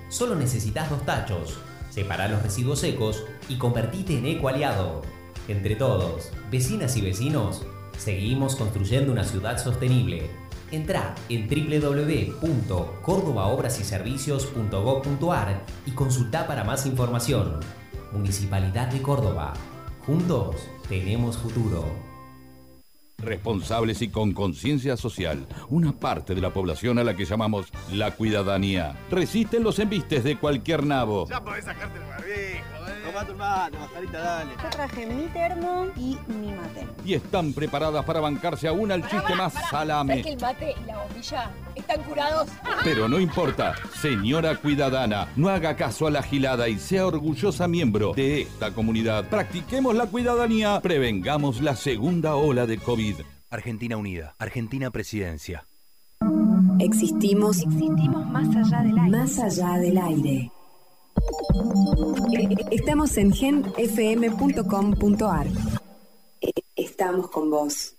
Solo necesitas dos tachos. Separa los residuos secos y convertite en ecoaliado. Entre todos, vecinas y vecinos, seguimos construyendo una ciudad sostenible. Entra en www.cordobaobrasyservicios.gov.ar y consulta para más información. Municipalidad de Córdoba. Juntos tenemos futuro. Responsables y con conciencia social, una parte de la población a la que llamamos la cuidadanía. Resisten los embistes de cualquier nabo. Ya podés sacarte el barbijo, Tomá tu mate, mascarita, dale. Yo traje mi termo y mi mate. Y están preparadas para bancarse aún al chiste más ¿Sabes que salame. el mate y la bombilla están curados? Pero no importa, señora cuidadana, no haga caso a la gilada y sea orgullosa miembro de esta comunidad. Practiquemos la cuidadanía, prevengamos la segunda ola de COVID. Argentina Unida. Argentina Presidencia. Existimos, existimos más allá del aire. Más allá del aire. Estamos en genfm.com.ar. Estamos con vos.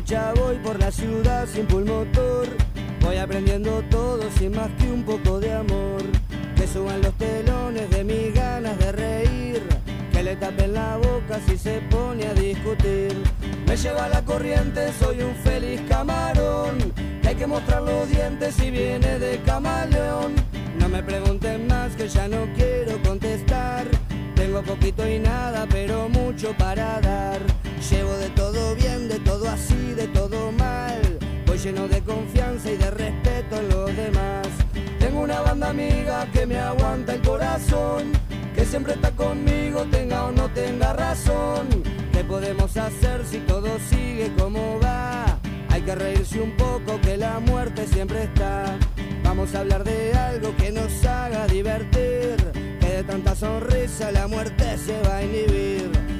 Flecha voy por la ciudad sin pulmotor. Voy aprendiendo todo sin más que un poco de amor. Que suban los telones de mis ganas de reír. Que le tapen la boca si se pone a discutir. Me lleva la corriente, soy un feliz camarón. Hay que mostrar los dientes si viene de camaleón. No me pregunten más que ya no quiero contestar. Tengo poquito y nada, pero mucho para dar. Llevo de todo bien, de todo así, de todo mal. Voy lleno de confianza y de respeto en los demás. Tengo una banda amiga que me aguanta el corazón. Que siempre está conmigo, tenga o no tenga razón. ¿Qué podemos hacer si todo sigue como va? Hay que reírse un poco, que la muerte siempre está. Vamos a hablar de algo que nos haga divertir. Que de tanta sonrisa la muerte se va a inhibir.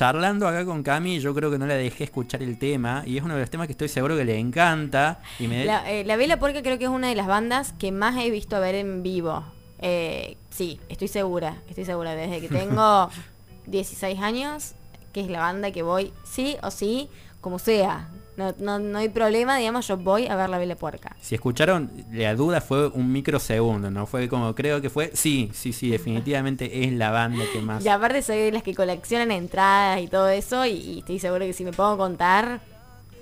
Charlando acá con Cami, yo creo que no la dejé escuchar el tema y es uno de los temas que estoy seguro que le encanta y me La, eh, La Vela Puerca creo que es una de las bandas que más he visto ver en vivo. Eh, sí, estoy segura, estoy segura. Desde que tengo 16 años, que es la banda que voy, sí o sí, como sea. No, no, no hay problema, digamos, yo voy a ver La Vela Puerca. Si escucharon, la duda fue un microsegundo, ¿no? Fue como, creo que fue, sí, sí, sí, definitivamente es la banda que más... Y aparte soy de las que coleccionan entradas y todo eso, y, y estoy segura que si me puedo contar,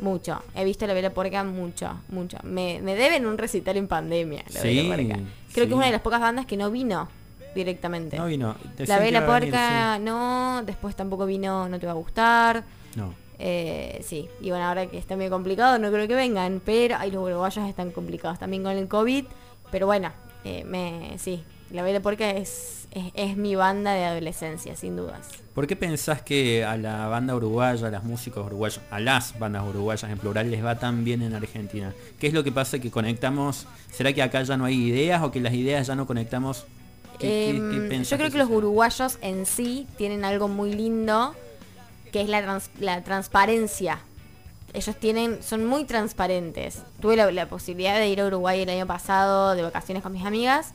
mucho. He visto La Vela Puerca mucho, mucho. Me, me deben un recital en pandemia, La Sí, Vela Puerca. Creo sí. que es una de las pocas bandas que no vino directamente. No vino. La Vela venir, Puerca no, después tampoco vino No Te Va a Gustar. No. Eh, sí, y bueno, ahora que está medio complicado, no creo que vengan, pero ay, los uruguayos están complicados también con el COVID. Pero bueno, eh, me, sí, La Vela Puerca es, es, es mi banda de adolescencia, sin dudas. ¿Por qué pensás que a la banda uruguaya, a las músicos uruguayos, a las bandas uruguayas en plural les va tan bien en Argentina? ¿Qué es lo que pasa que conectamos? ¿Será que acá ya no hay ideas o que las ideas ya no conectamos? ¿Qué- qué- Em, qué yo creo que que los uruguayos en sí tienen algo muy lindo, que es la, trans- la transparencia. Ellos tienen, son muy transparentes. Tuve la, posibilidad de ir a Uruguay el año pasado de vacaciones con mis amigas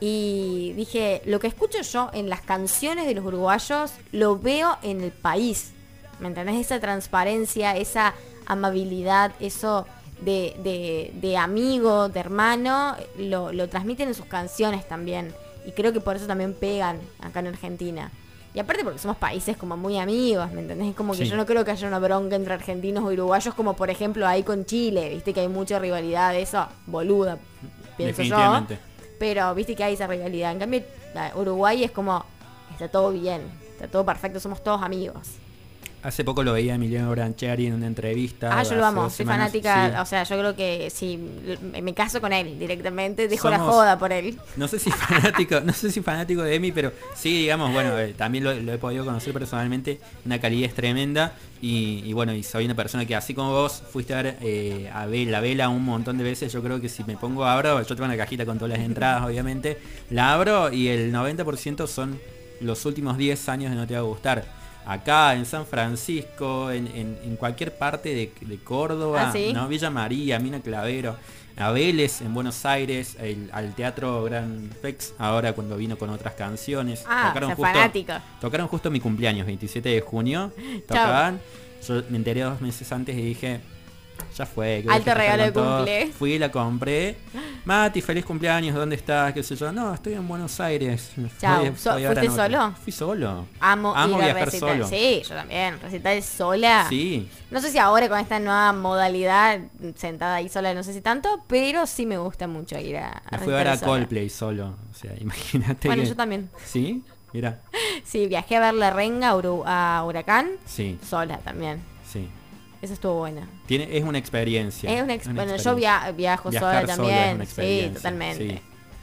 y dije, lo que escucho yo en las canciones de los uruguayos, lo veo en el país. ¿Me entendés? Esa transparencia, esa amabilidad, eso de, de- de amigo, de hermano, lo, lo transmiten en sus canciones también. Y creo que por eso también pegan acá en Argentina. Y aparte porque somos países como muy amigos, ¿me entendés? Es como que Sí. yo no creo que haya una bronca entre argentinos o uruguayos como por ejemplo ahí con Chile, viste que hay mucha rivalidad de eso, boluda, pienso yo. Pero viste que hay esa rivalidad. En cambio, Uruguay es como, está todo bien, está todo perfecto, somos todos amigos. Hace poco lo veía a Emiliano Branchiari en una entrevista. Ah, yo lo amo, soy semanas. fanática, Sí. o sea, yo creo que sí, me caso con él directamente, dejo la joda por él. No sé si fanático, no sé si fanático de Emi, pero sí, digamos, bueno, eh, también lo, lo he podido conocer personalmente, una calidad es tremenda y, y bueno, y soy una persona que así como vos fuiste a ver eh, a ver la vela un montón de veces, yo creo que si me pongo abro, yo tengo una cajita con todas las entradas, obviamente, la abro y el 90% son los últimos 10 años de No Te Va a Gustar. Acá en San Francisco, en, en- en cualquier parte de, de Córdoba, Ah, ¿sí? ¿no? Villa María, Mina Clavero, a Vélez en Buenos Aires, el- al Teatro Gran Rex, ahora cuando vino con otras canciones. Ah, o sea, fanático. Tocaron justo mi cumpleaños, 27 de junio. Tocaban. Yo me enteré dos meses antes y dije, ya fue. que Alto regalo de con todo". cumple. Fui, la compré. Mati, feliz cumpleaños, ¿dónde estás? ¿Qué sé yo? No, estoy en Buenos Aires. So- voy ahora ¿fuiste en otro". solo? Fui solo. Amo, Amo ir a recital. solo. Sí, yo también. Recital sola. Sí. No sé si ahora con esta nueva modalidad, sentada ahí sola, no sé si tanto, pero sí me gusta mucho ir a, a Me fui a ver a. Coldplay solo. O sea, imagínate Bueno, que- yo también. ¿Sí? Mira. Sí, viajé a ver La Renga a Huracán, Sí, sola también. sí. Eso estuvo buena. Tiene, es una experiencia. Es una ex- una bueno, yo via- viajo Viajar sola también. sí, totalmente. sí.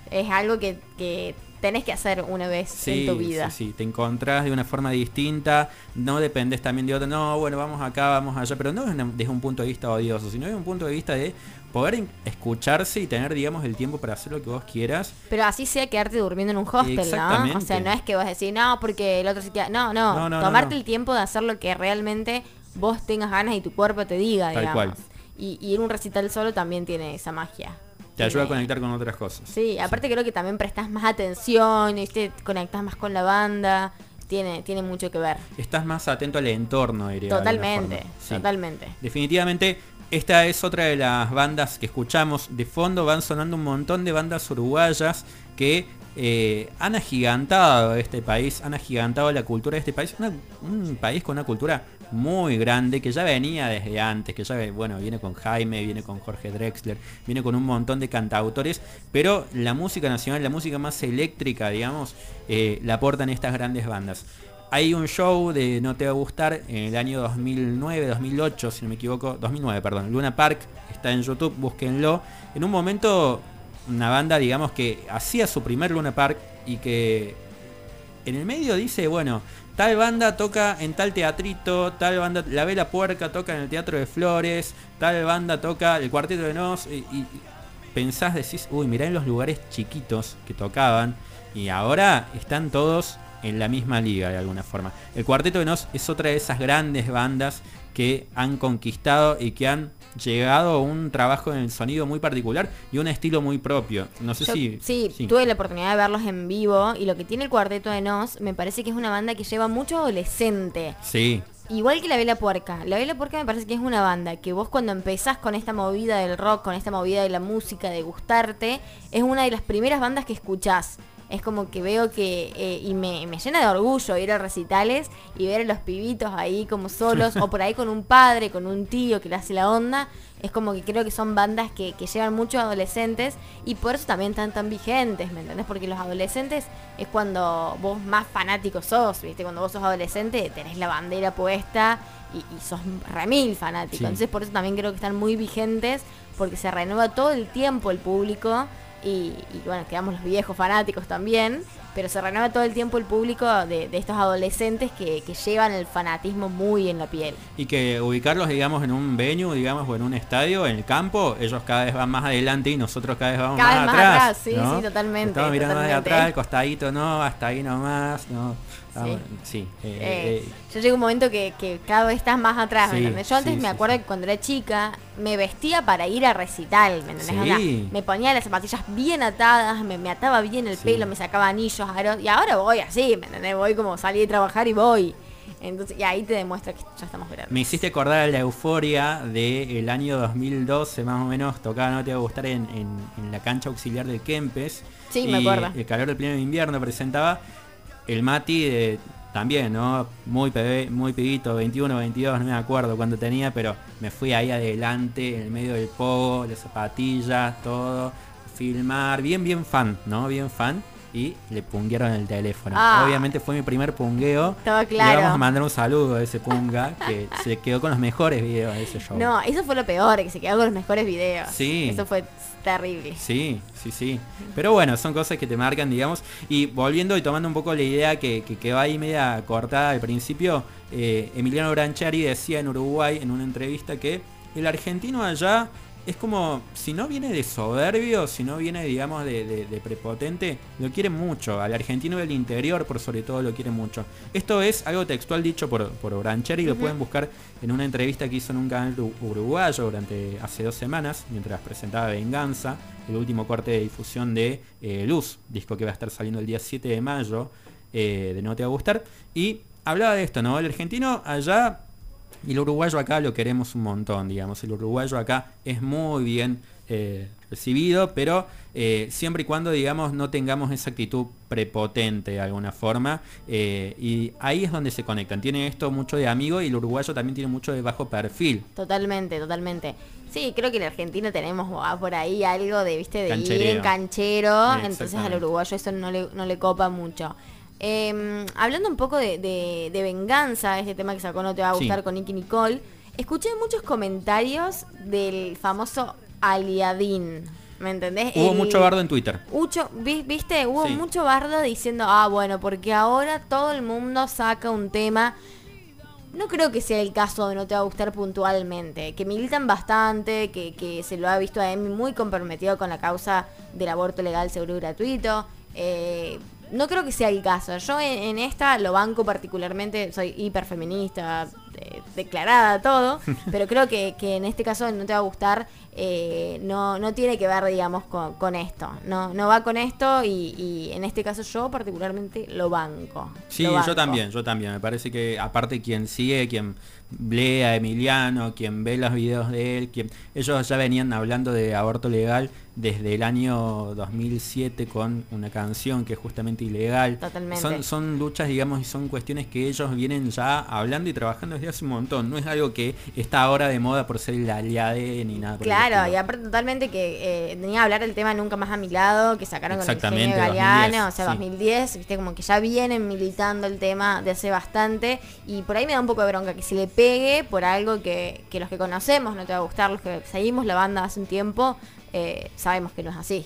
Es algo que, que tenés que hacer una vez Sí, en tu vida. sí, sí, te encontrás de una forma distinta, no dependes también de otro, no, bueno, vamos acá, vamos allá, pero no desde desde un punto de vista odioso, sino desde un punto de vista de poder escucharse y tener, digamos, el tiempo para hacer lo que vos quieras. Pero así sea quedarte durmiendo en un hostel, ¿no? O sea, no es que vos decís, no, porque el otro se queda. No, no, No, no, no, tomarte no. el tiempo de hacer lo que realmente vos tengas ganas y tu cuerpo te diga, Tal digamos. cual. Y, y ir un recital solo también tiene esa magia. Te ayuda a conectar con otras cosas. Sí, aparte creo que también prestas más atención, ¿viste? conectas más con la banda. Tiene, tiene mucho que ver. Estás más atento al entorno, diría. Totalmente. Sí. totalmente. Definitivamente, esta es otra de las bandas que escuchamos. De fondo van sonando un montón de bandas uruguayas que eh, han agigantado este país, han agigantado la cultura de este país. Una- un país con una cultura muy grande que ya venía desde antes, que ya, bueno, viene con Jaime, viene con Jorge Drexler, viene con un montón de cantautores, pero la música nacional, la música más eléctrica, digamos, eh, la aportan estas grandes bandas. Hay un show de No Te Va a Gustar en el año 2009, 2008, si no me equivoco, 2009, perdón, Luna Park, está en YouTube, búsquenlo. En un momento, una banda, digamos, que hacía su primer Luna Park y que en el medio dice, bueno, tal banda toca en tal teatrito, tal banda, La Vela Puerca toca en el Teatro de Flores, tal banda toca el Cuarteto de Nos, y, y pensás, decís, uy, mirá en los lugares chiquitos que tocaban, y ahora están todos en la misma liga de alguna forma. El Cuarteto de Nos es otra de esas grandes bandas que han conquistado y que han llegado a un trabajo en el sonido muy particular y un estilo muy propio. No sé Yo- si... sí, tuve la oportunidad de verlos en vivo y lo que tiene el Cuarteto de Nos me parece que es una banda que lleva mucho adolescente. Sí, Igual que La Vela Puerca. La Vela Puerca me parece que es una banda que vos cuando empezás con esta movida del rock, con esta movida de la música, de gustarte, es una de las primeras bandas que escuchás. Es como que veo que, eh, y me, me llena de orgullo ir a recitales y ver a los pibitos ahí como solos, o por ahí con un padre, con un tío que le hace la onda. Es como que creo que son bandas que, que llevan muchos adolescentes y por eso también están tan vigentes, ¿me entendés? Porque los adolescentes es cuando vos más fanáticos sos, ¿viste? Cuando vos sos adolescente tenés la bandera puesta y, y sos remil fanático. Sí. Entonces por eso también creo que están muy vigentes porque se renueva todo el tiempo el público y, y, bueno, quedamos los viejos fanáticos también, pero se renueva todo el tiempo el público de, de estos adolescentes que, que llevan el fanatismo muy en la piel. Y que ubicarlos, digamos, en un venue, digamos, o en un estadio, en el campo, ellos cada vez van más adelante y nosotros cada vez vamos Cada más, vez más atrás. atrás, sí, ¿no? sí, totalmente, Estamos mirando más de totalmente. atrás, el costadito, no, hasta ahí nomás, no. Estamos- sí, eh, Eh, eh, yo llego un momento que, que cada vez estás más atrás, ¿me Sí? Yo antes sí, me acuerdo que cuando era chica me vestía para ir a recital, ¿me entendés? Sí. O sea, me ponía las zapatillas bien atadas, me, me ataba bien el pelo, me sacaba anillos, aros, y ahora voy así, ¿me entendés? Voy como salí de trabajar y voy. Entonces, y ahí te demuestra que ya estamos grandes. me hiciste acordar a la euforia del año 2012, más o menos, tocaba No Te Va a Gustar en, en- en la cancha auxiliar del Kempes. Sí, y me acuerdo. El calor del pleno invierno presentaba el Mati de también, ¿no? Muy bebé, muy pibito, 21, 22, no me acuerdo cuánto tenía, pero me fui ahí adelante, en el medio del pogo, las zapatillas, todo, filmar, bien, bien fan, ¿no? Bien fan. Y le punguearon el teléfono. Ah. Obviamente fue mi primer pungueo. Le claro. vamos a mandar un saludo a ese punga que se quedó con los mejores videos de ese show. No, eso fue lo peor, que se quedó con los mejores videos. Sí. Eso fue terrible. Sí, sí, sí. Pero bueno, son cosas que te marcan, digamos. Y volviendo y tomando un poco la idea que, que quedó ahí media cortada al principio, eh, Emiliano Branchari decía en Uruguay en una entrevista que el argentino allá es como, si no viene de soberbio, si no viene, digamos, de, de- de prepotente, lo quiere mucho. Al argentino del interior, por sobre todo, lo quiere mucho. Esto es algo textual dicho por, por Brancheri, lo Ujú. pueden buscar en una entrevista que hizo en un canal uru- uruguayo durante hace dos semanas, mientras presentaba Venganza, el último corte de difusión de eh, Luz, disco que va a estar saliendo el día 7 de mayo, eh, de No Te Va a Gustar. Y hablaba de esto, ¿no? El argentino allá y el uruguayo acá lo queremos un montón, digamos. El uruguayo acá es muy bien eh, recibido, pero eh, siempre y cuando, digamos, no tengamos esa actitud prepotente de alguna forma. eh, y ahí es donde se conectan. Tiene esto mucho de amigo y el uruguayo también tiene mucho de bajo perfil. Totalmente, totalmente. Sí, creo que en Argentina tenemos ah, por ahí algo de, viste, de ir en canchero, entonces al uruguayo eso no le, no le copa mucho. Eh, hablando un poco de, de- de venganza, este tema que sacó No Te Va a Sí. Gustar con Nicky Nicole, escuché muchos comentarios del famoso aliadín, ¿me entendés? Hubo El- mucho bardo en Twitter. Mucho, vi- viste, hubo Sí. mucho bardo diciendo, ah, bueno, porque ahora todo el mundo saca un tema. No creo que sea el caso de no te va a gustar puntualmente, que militan bastante, que, que se lo ha visto a Emi muy comprometido con la causa del aborto legal, seguro y gratuito. Eh, no creo que sea el caso. Yo en, en esta lo banco particularmente, soy hiperfeminista, eh, declarada, todo, pero creo que, que en este caso no te va a gustar, eh, no, no tiene que ver, digamos, con, con esto. No, no va con esto y, y en este caso yo particularmente lo banco. Sí, Lo banco. yo también, yo también. Me parece que aparte quien sigue, quien lee a Emiliano, quien ve los videos de él, quien ellos ya venían hablando de aborto legal desde el año 2007 con una canción que es justamente ilegal. Totalmente. Son, son luchas, digamos, y son cuestiones que ellos vienen ya hablando y trabajando desde hace un montón. No es algo que está ahora de moda por ser el aliade ni nada. por el Claro, y aparte totalmente que eh, tenía que hablar del tema Nunca Más a mi lado, que sacaron con el Exactamente, ingenio Galeano, 2010, o sea, sí. 2010, viste, como que ya vienen militando el tema de hace bastante, y por ahí me da un poco de bronca que se le pegue por algo que, que los que conocemos no te va a gustar, los que seguimos la banda hace un tiempo, eh, sabemos que no es así.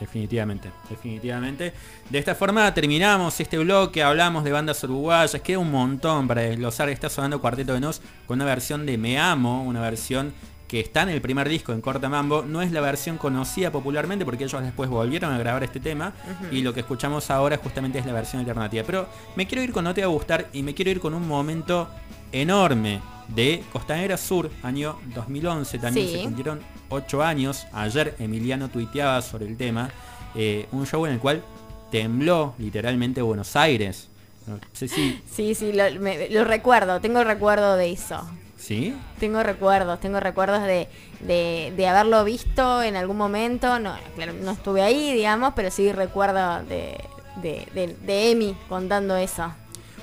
Definitivamente, definitivamente. De esta forma terminamos este bloque, hablamos de bandas uruguayas, queda un montón para desglosar. Está sonando Cuarteto de Nos con una versión de Me Amo, una versión que está en el primer disco en Corta Mambo. No es la versión conocida popularmente porque ellos después volvieron a grabar este tema y lo que escuchamos ahora justamente es la versión alternativa. Pero me quiero ir con No Te Va a Gustar y me quiero ir con un momento enorme de Costanera Sur, año 2011 también Sí. se cumplieron 8 años. Ayer Emiliano tuiteaba sobre el tema. eh, un show en el cual tembló literalmente Buenos Aires. No sé si... Sí, sí, lo, me- lo recuerdo, tengo recuerdo de eso. ¿Sí? Tengo recuerdos, tengo recuerdos de, de, de haberlo visto en algún momento. No, claro, no estuve ahí, digamos, pero sí recuerdo de, de, de, de Emi contando eso.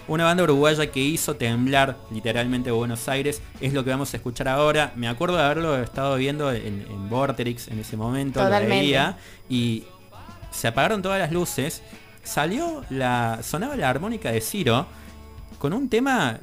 Una banda uruguaya que hizo temblar literalmente Buenos Aires es lo que vamos a escuchar ahora. Me acuerdo de haberlo estado viendo en, en Vorterix en ese momento, lo Totalmente. veía y se apagaron todas las luces. Salió la. sonaba la armónica de Ciro con un tema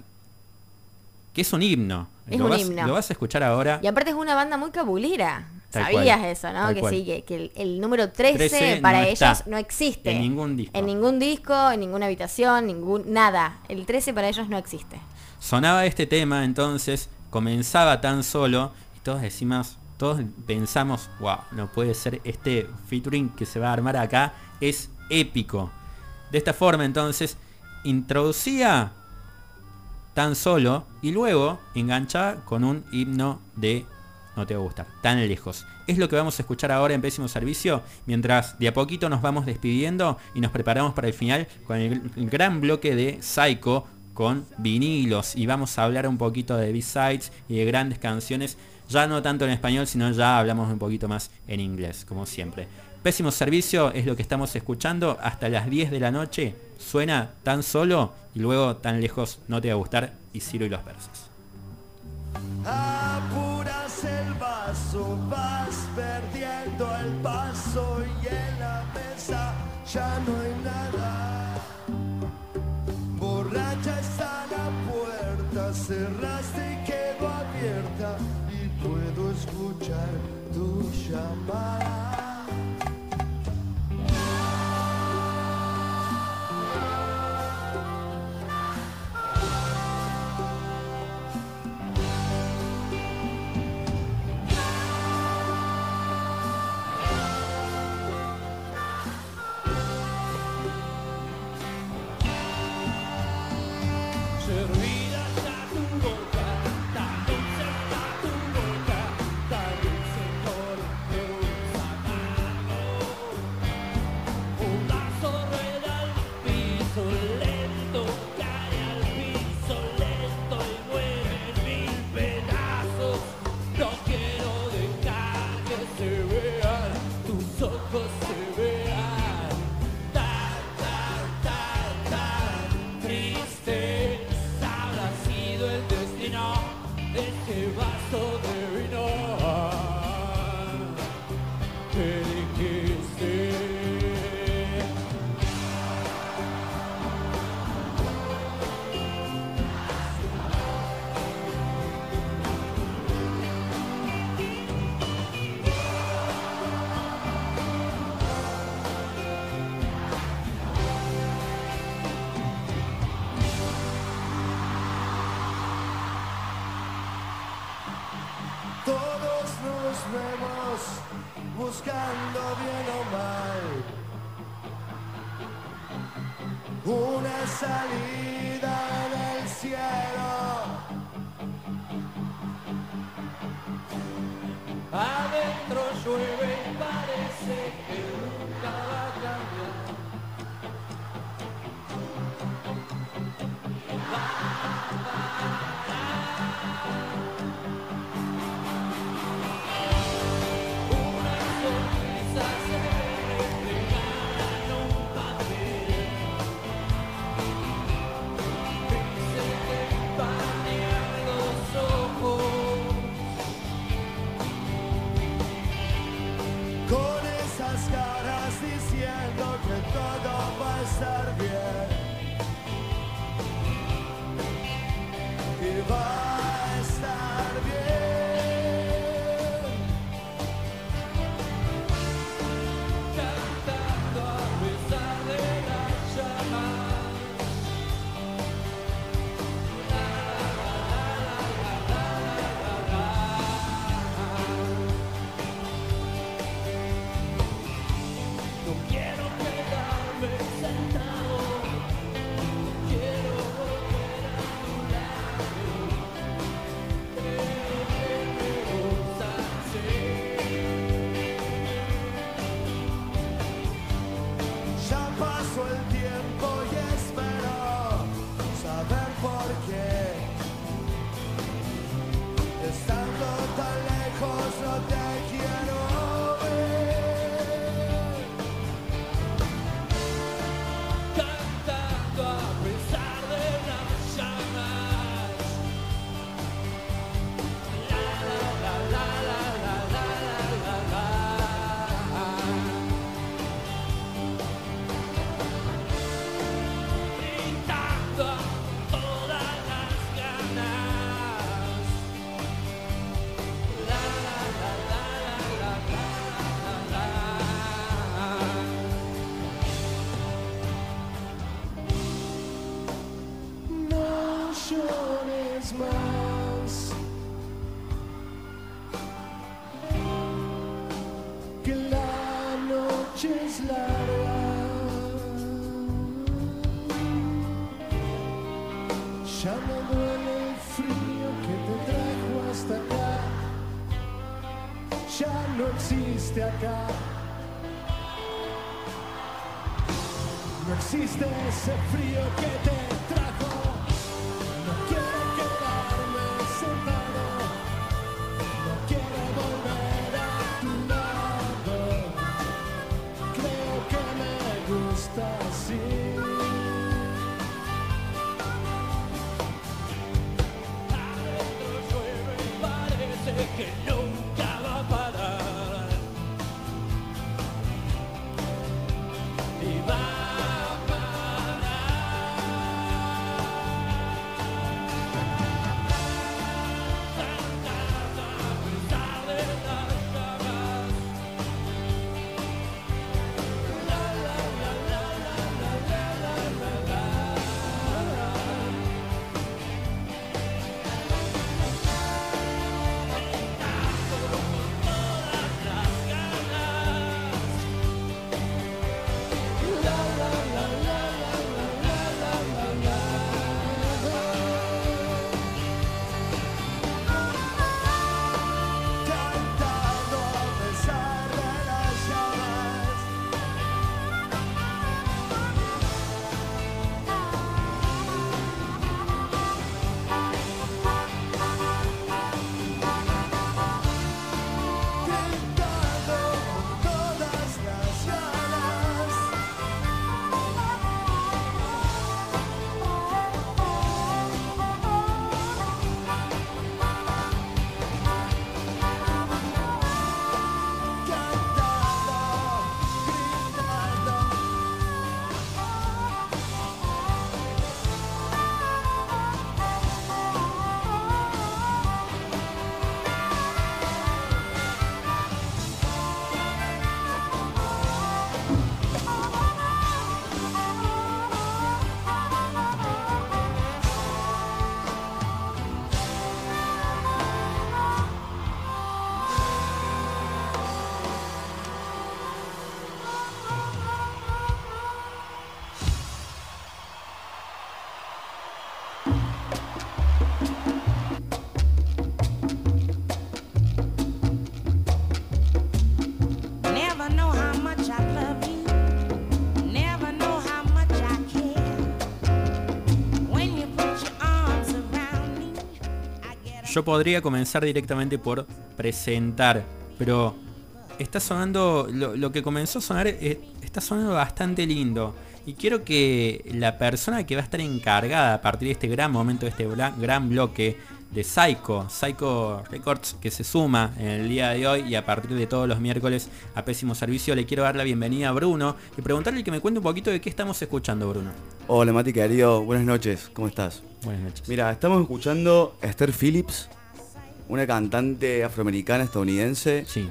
que es un himno. Es lo un vas, himno. Lo vas a escuchar ahora. Y aparte es una banda muy cabulera. Tal Sabías cual, eso, ¿no? Que cual. sí, que, que el, el número 13, 13 para no ellos no existe. en ningún disco. En ningún disco, en ninguna habitación, ningún nada. El 13 para ellos no existe. Sonaba este tema, entonces comenzaba tan solo y todos decimos, todos pensamos, wow, no puede ser este featuring que se va a armar acá, es épico. De esta forma entonces introducía tan solo y luego enganchaba con un himno de no te va a gustar. Tan lejos. Es lo que vamos a escuchar ahora en Pésimo Servicio, mientras de a poquito nos vamos despidiendo y nos preparamos para el final con el gran bloque de Psycho con vinilos y vamos a hablar un poquito de B-Sides y de grandes canciones, ya no tanto en español, sino ya hablamos un poquito más en inglés, como siempre. Pésimo servicio es lo que estamos escuchando hasta las 10 de la noche. Suena tan solo y luego tan lejos no te va a gustar y Ciro y los versos. Apuras el vaso, vas perdiendo el paso y en la mesa ya no hay nada. Borracha está la puerta, cerraste y quedó abierta y puedo escuchar tu llamada. buscando bien o mal una salida en el cielo. Adentro llueve. Ya me duele el frío que te trajo hasta acá. Ya no existe acá. No existe ese frío que te Yo podría comenzar directamente por presentar, pero está sonando, lo, que comenzó a sonar eh, está sonando bastante lindo. Y quiero que la persona que va a estar encargada a partir de este gran momento, de este gran bloque de Psycho, Psycho Records, que se suma en el día de hoy y a partir de todos los miércoles a Pésimo Servicio, le quiero dar la bienvenida a Bruno y preguntarle que me cuente un poquito de qué estamos escuchando, Bruno. Hola Mati querido, buenas noches, ¿cómo estás? Buenas noches. Mira, estamos escuchando a Esther Phillips, una cantante afroamericana estadounidense. Sí.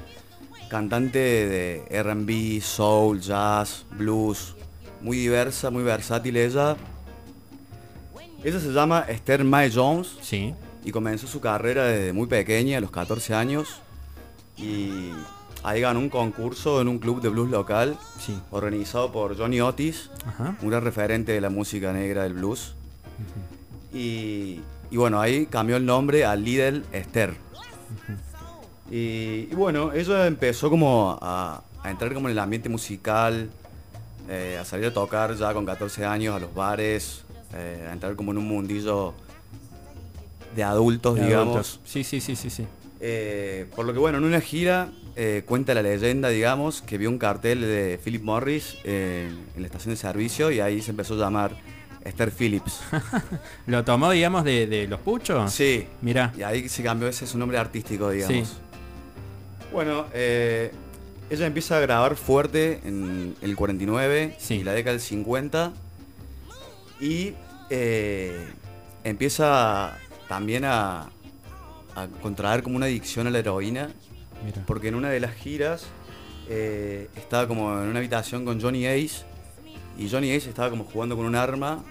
Cantante de RB, soul, jazz, blues, muy diversa, muy versátil ella. Ella se llama Esther Mae Jones. Sí. Y comenzó su carrera desde muy pequeña, a los 14 años. Y ahí ganó un concurso en un club de blues local. Sí. Organizado por Johnny Otis, Ajá. un gran referente de la música negra del blues. Y, y bueno, ahí cambió el nombre a Lidl Esther. Y, y bueno, ella empezó como a, a entrar como en el ambiente musical, eh, a salir a tocar ya con 14 años a los bares, eh, a entrar como en un mundillo de adultos, De digamos. adultos. Sí, sí, sí, sí, sí. Eh, por lo que bueno, en una gira eh, cuenta la leyenda, digamos, que vio un cartel de Philip Morris eh, en la estación de servicio y ahí se empezó a llamar Esther Phillips. ¿Lo tomó, digamos, de, de los puchos? Sí. Mira. Y ahí se cambió, ese es su nombre artístico, digamos. Sí. Bueno, ella empieza a grabar fuerte en el 49 y la década del 50 y empieza también a, a contraer como una adicción a la heroína Mira. porque en una de las giras eh, estaba como en una habitación con Johnny Ace y Johnny Ace estaba como jugando con un arma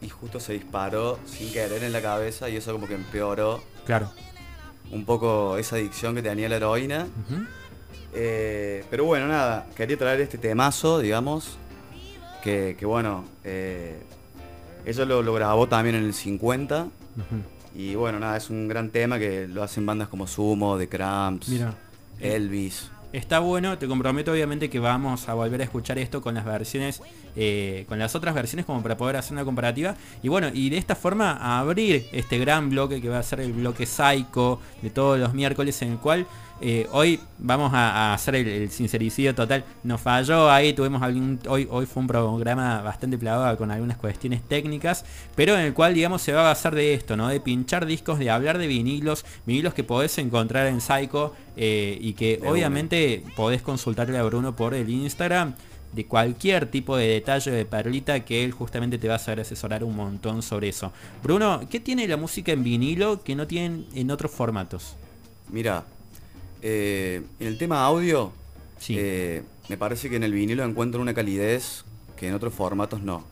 y justo se disparó sin querer en la cabeza y eso como que empeoró Claro. un poco esa adicción que tenía la heroína. Eh, pero bueno, nada, quería traer este temazo, digamos, que, que bueno, eh, eso lo, lo grabó también en el 50. Ujú. Y bueno, nada, es un gran tema que lo hacen bandas como Sumo, The Cramps, Mira. Elvis. Está bueno, te comprometo obviamente que vamos a volver a escuchar esto con las versiones, eh, con las otras versiones como para poder hacer una comparativa. Y bueno, y de esta forma a abrir este gran bloque que va a ser el bloque Psycho de todos los miércoles en el cual eh, hoy vamos a, a hacer el, el sincericidio total. Nos falló ahí, tuvimos algún. Hoy, hoy fue un programa bastante plagado con algunas cuestiones técnicas. Pero en el cual, digamos, se va a basar de esto, ¿no? De pinchar discos, de hablar de vinilos, vinilos que podés encontrar en Psycho. eh, y que De obviamente podés consultarle a Bruno por el Instagram. de cualquier tipo de detalle de perlita que él justamente te va a saber asesorar un montón sobre eso. Bruno, ¿qué tiene la música en vinilo que no tienen en otros formatos? Mira, eh, en el tema audio, eh, me parece que en el vinilo encuentro una calidez que en otros formatos no.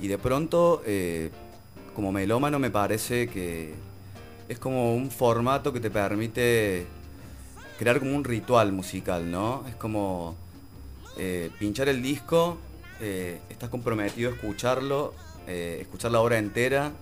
Y de pronto, eh, como melómano, me parece que es como un formato que te permite crear como un ritual musical, ¿no? Es como pinchar el disco, estás comprometido a escucharlo, escuchar la obra entera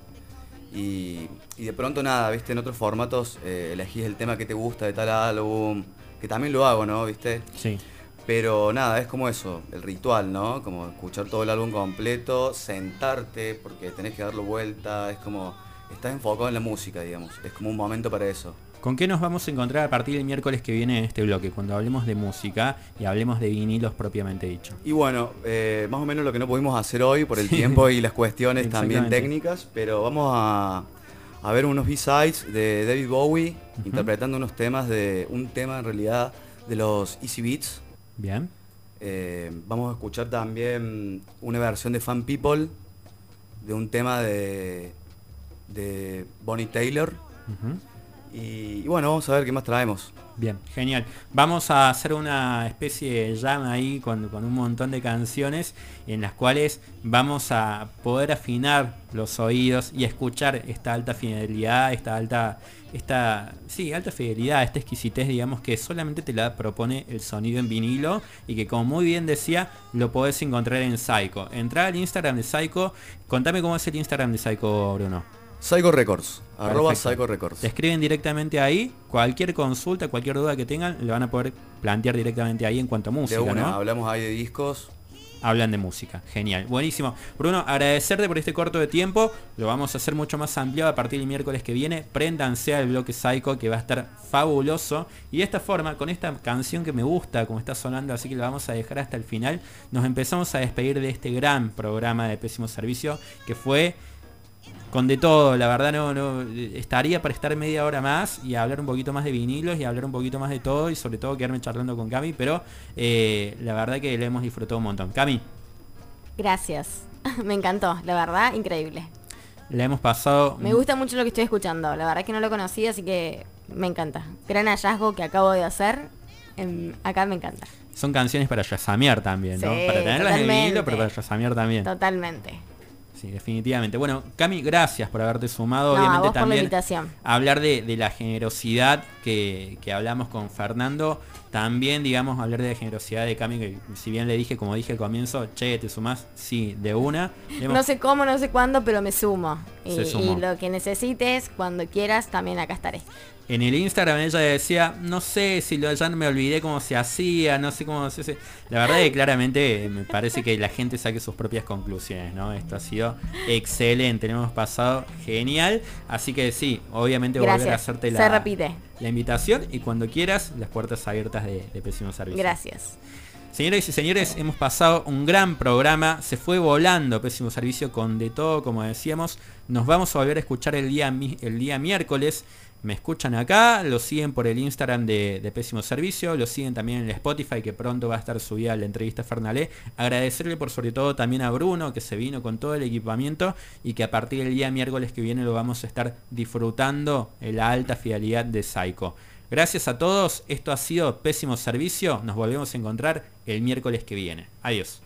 y, y de pronto nada, viste, en otros formatos eh, elegís el tema que te gusta de tal álbum, que también lo hago, ¿no? ¿Viste? Sí. Pero nada, es como eso, el ritual, ¿no? Como escuchar todo el álbum completo, sentarte, porque tenés que darlo vuelta, es como, estás enfocado en la música, digamos, es como un momento para eso. ¿Con qué nos vamos a encontrar a partir del miércoles que viene en este bloque? Cuando hablemos de música y hablemos de vinilos propiamente dicho. Y bueno, eh, más o menos lo que no pudimos hacer hoy por el tiempo y las cuestiones también técnicas, pero vamos a, a ver unos B-sides de David Bowie interpretando unos temas de un tema en realidad de los Easy Beats. Bien. Eh, vamos a escuchar también una versión de Fan People de un tema de, de Bonnie Taylor. Y, bueno, vamos a ver qué más traemos. Bien, genial. Vamos a hacer una especie de jam ahí con, con un montón de canciones en las cuales vamos a poder afinar los oídos y escuchar esta alta fidelidad, esta alta, esta, sí, alta fidelidad, esta exquisitez, digamos, que solamente te la propone el sonido en vinilo y que como muy bien decía, lo podés encontrar en Psycho. Entra al Instagram de Psycho, contame cómo es el Instagram de Psycho, Bruno. Psycho Records, arroba. Psycho Records. Te escriben directamente ahí, cualquier consulta, cualquier duda que tengan, le van a poder plantear directamente ahí en cuanto a De música, una, ¿no? hablamos ahí de discos. Hablan de música, genial, buenísimo. Bruno, agradecerte por este corto de tiempo, lo vamos a hacer mucho más ampliado a partir del miércoles que viene. Préndanse al bloque Psycho que va a estar fabuloso. Y de esta forma, con esta canción que me gusta, como está sonando, así que la vamos a dejar hasta el final, nos empezamos a despedir de este gran programa de Pésimo Servicio que fue con de todo, la verdad no, no estaría para estar media hora más y hablar un poquito más de vinilos y hablar un poquito más de todo y sobre todo quedarme charlando con Cami, pero eh, la verdad que lo hemos disfrutado un montón. Cami, Gracias. Me encantó, la verdad, increíble. la hemos pasado Me gusta mucho lo que estoy escuchando. La verdad que no lo conocía, así que me encanta. Gran hallazgo que acabo de hacer. Em, acá me encanta. son canciones para yasamear también, ¿no? Sí, para tenerlas en vinilo, totalmente. pero para yasamear también. Totalmente. Sí, definitivamente. Bueno, Cami, gracias por haberte sumado. No, Obviamente también hablar de, de la generosidad que, que hablamos con Fernando. También, digamos, hablar de la generosidad de Cami, que si bien le dije, como dije al comienzo, che, ¿te sumás? Sí, de una. No sé cómo, no sé cuándo, pero me sumo. Y lo que necesites, cuando quieras, también acá estaré. En el Instagram ella decía, no sé si lo, ya me olvidé cómo se hacía, no sé cómo se hace. La verdad que claramente me parece que la gente saque sus propias conclusiones, ¿no? Esto ha sido excelente, lo hemos pasado genial. Así que sí, obviamente volver a hacerte Se la, repite. la invitación y cuando quieras, las puertas abiertas de, de Pésimo Servicio. Gracias. Señoras y señores, hemos pasado un gran programa, se fue volando Pésimo Servicio con de todo, como decíamos. Nos vamos a volver a escuchar el día, el día miércoles me escuchan acá, lo siguen por el Instagram de, Pésimo Servicio, lo siguen también en el Spotify que pronto va a estar subida la entrevista a Fernalé. Agradecerle por sobre todo también a Bruno que se vino con todo el equipamiento y que a partir del día miércoles que viene lo vamos a estar disfrutando en la alta fidelidad de Psycho. Gracias a todos, esto ha sido Pésimo Servicio, nos volvemos a encontrar el miércoles que viene. Adiós.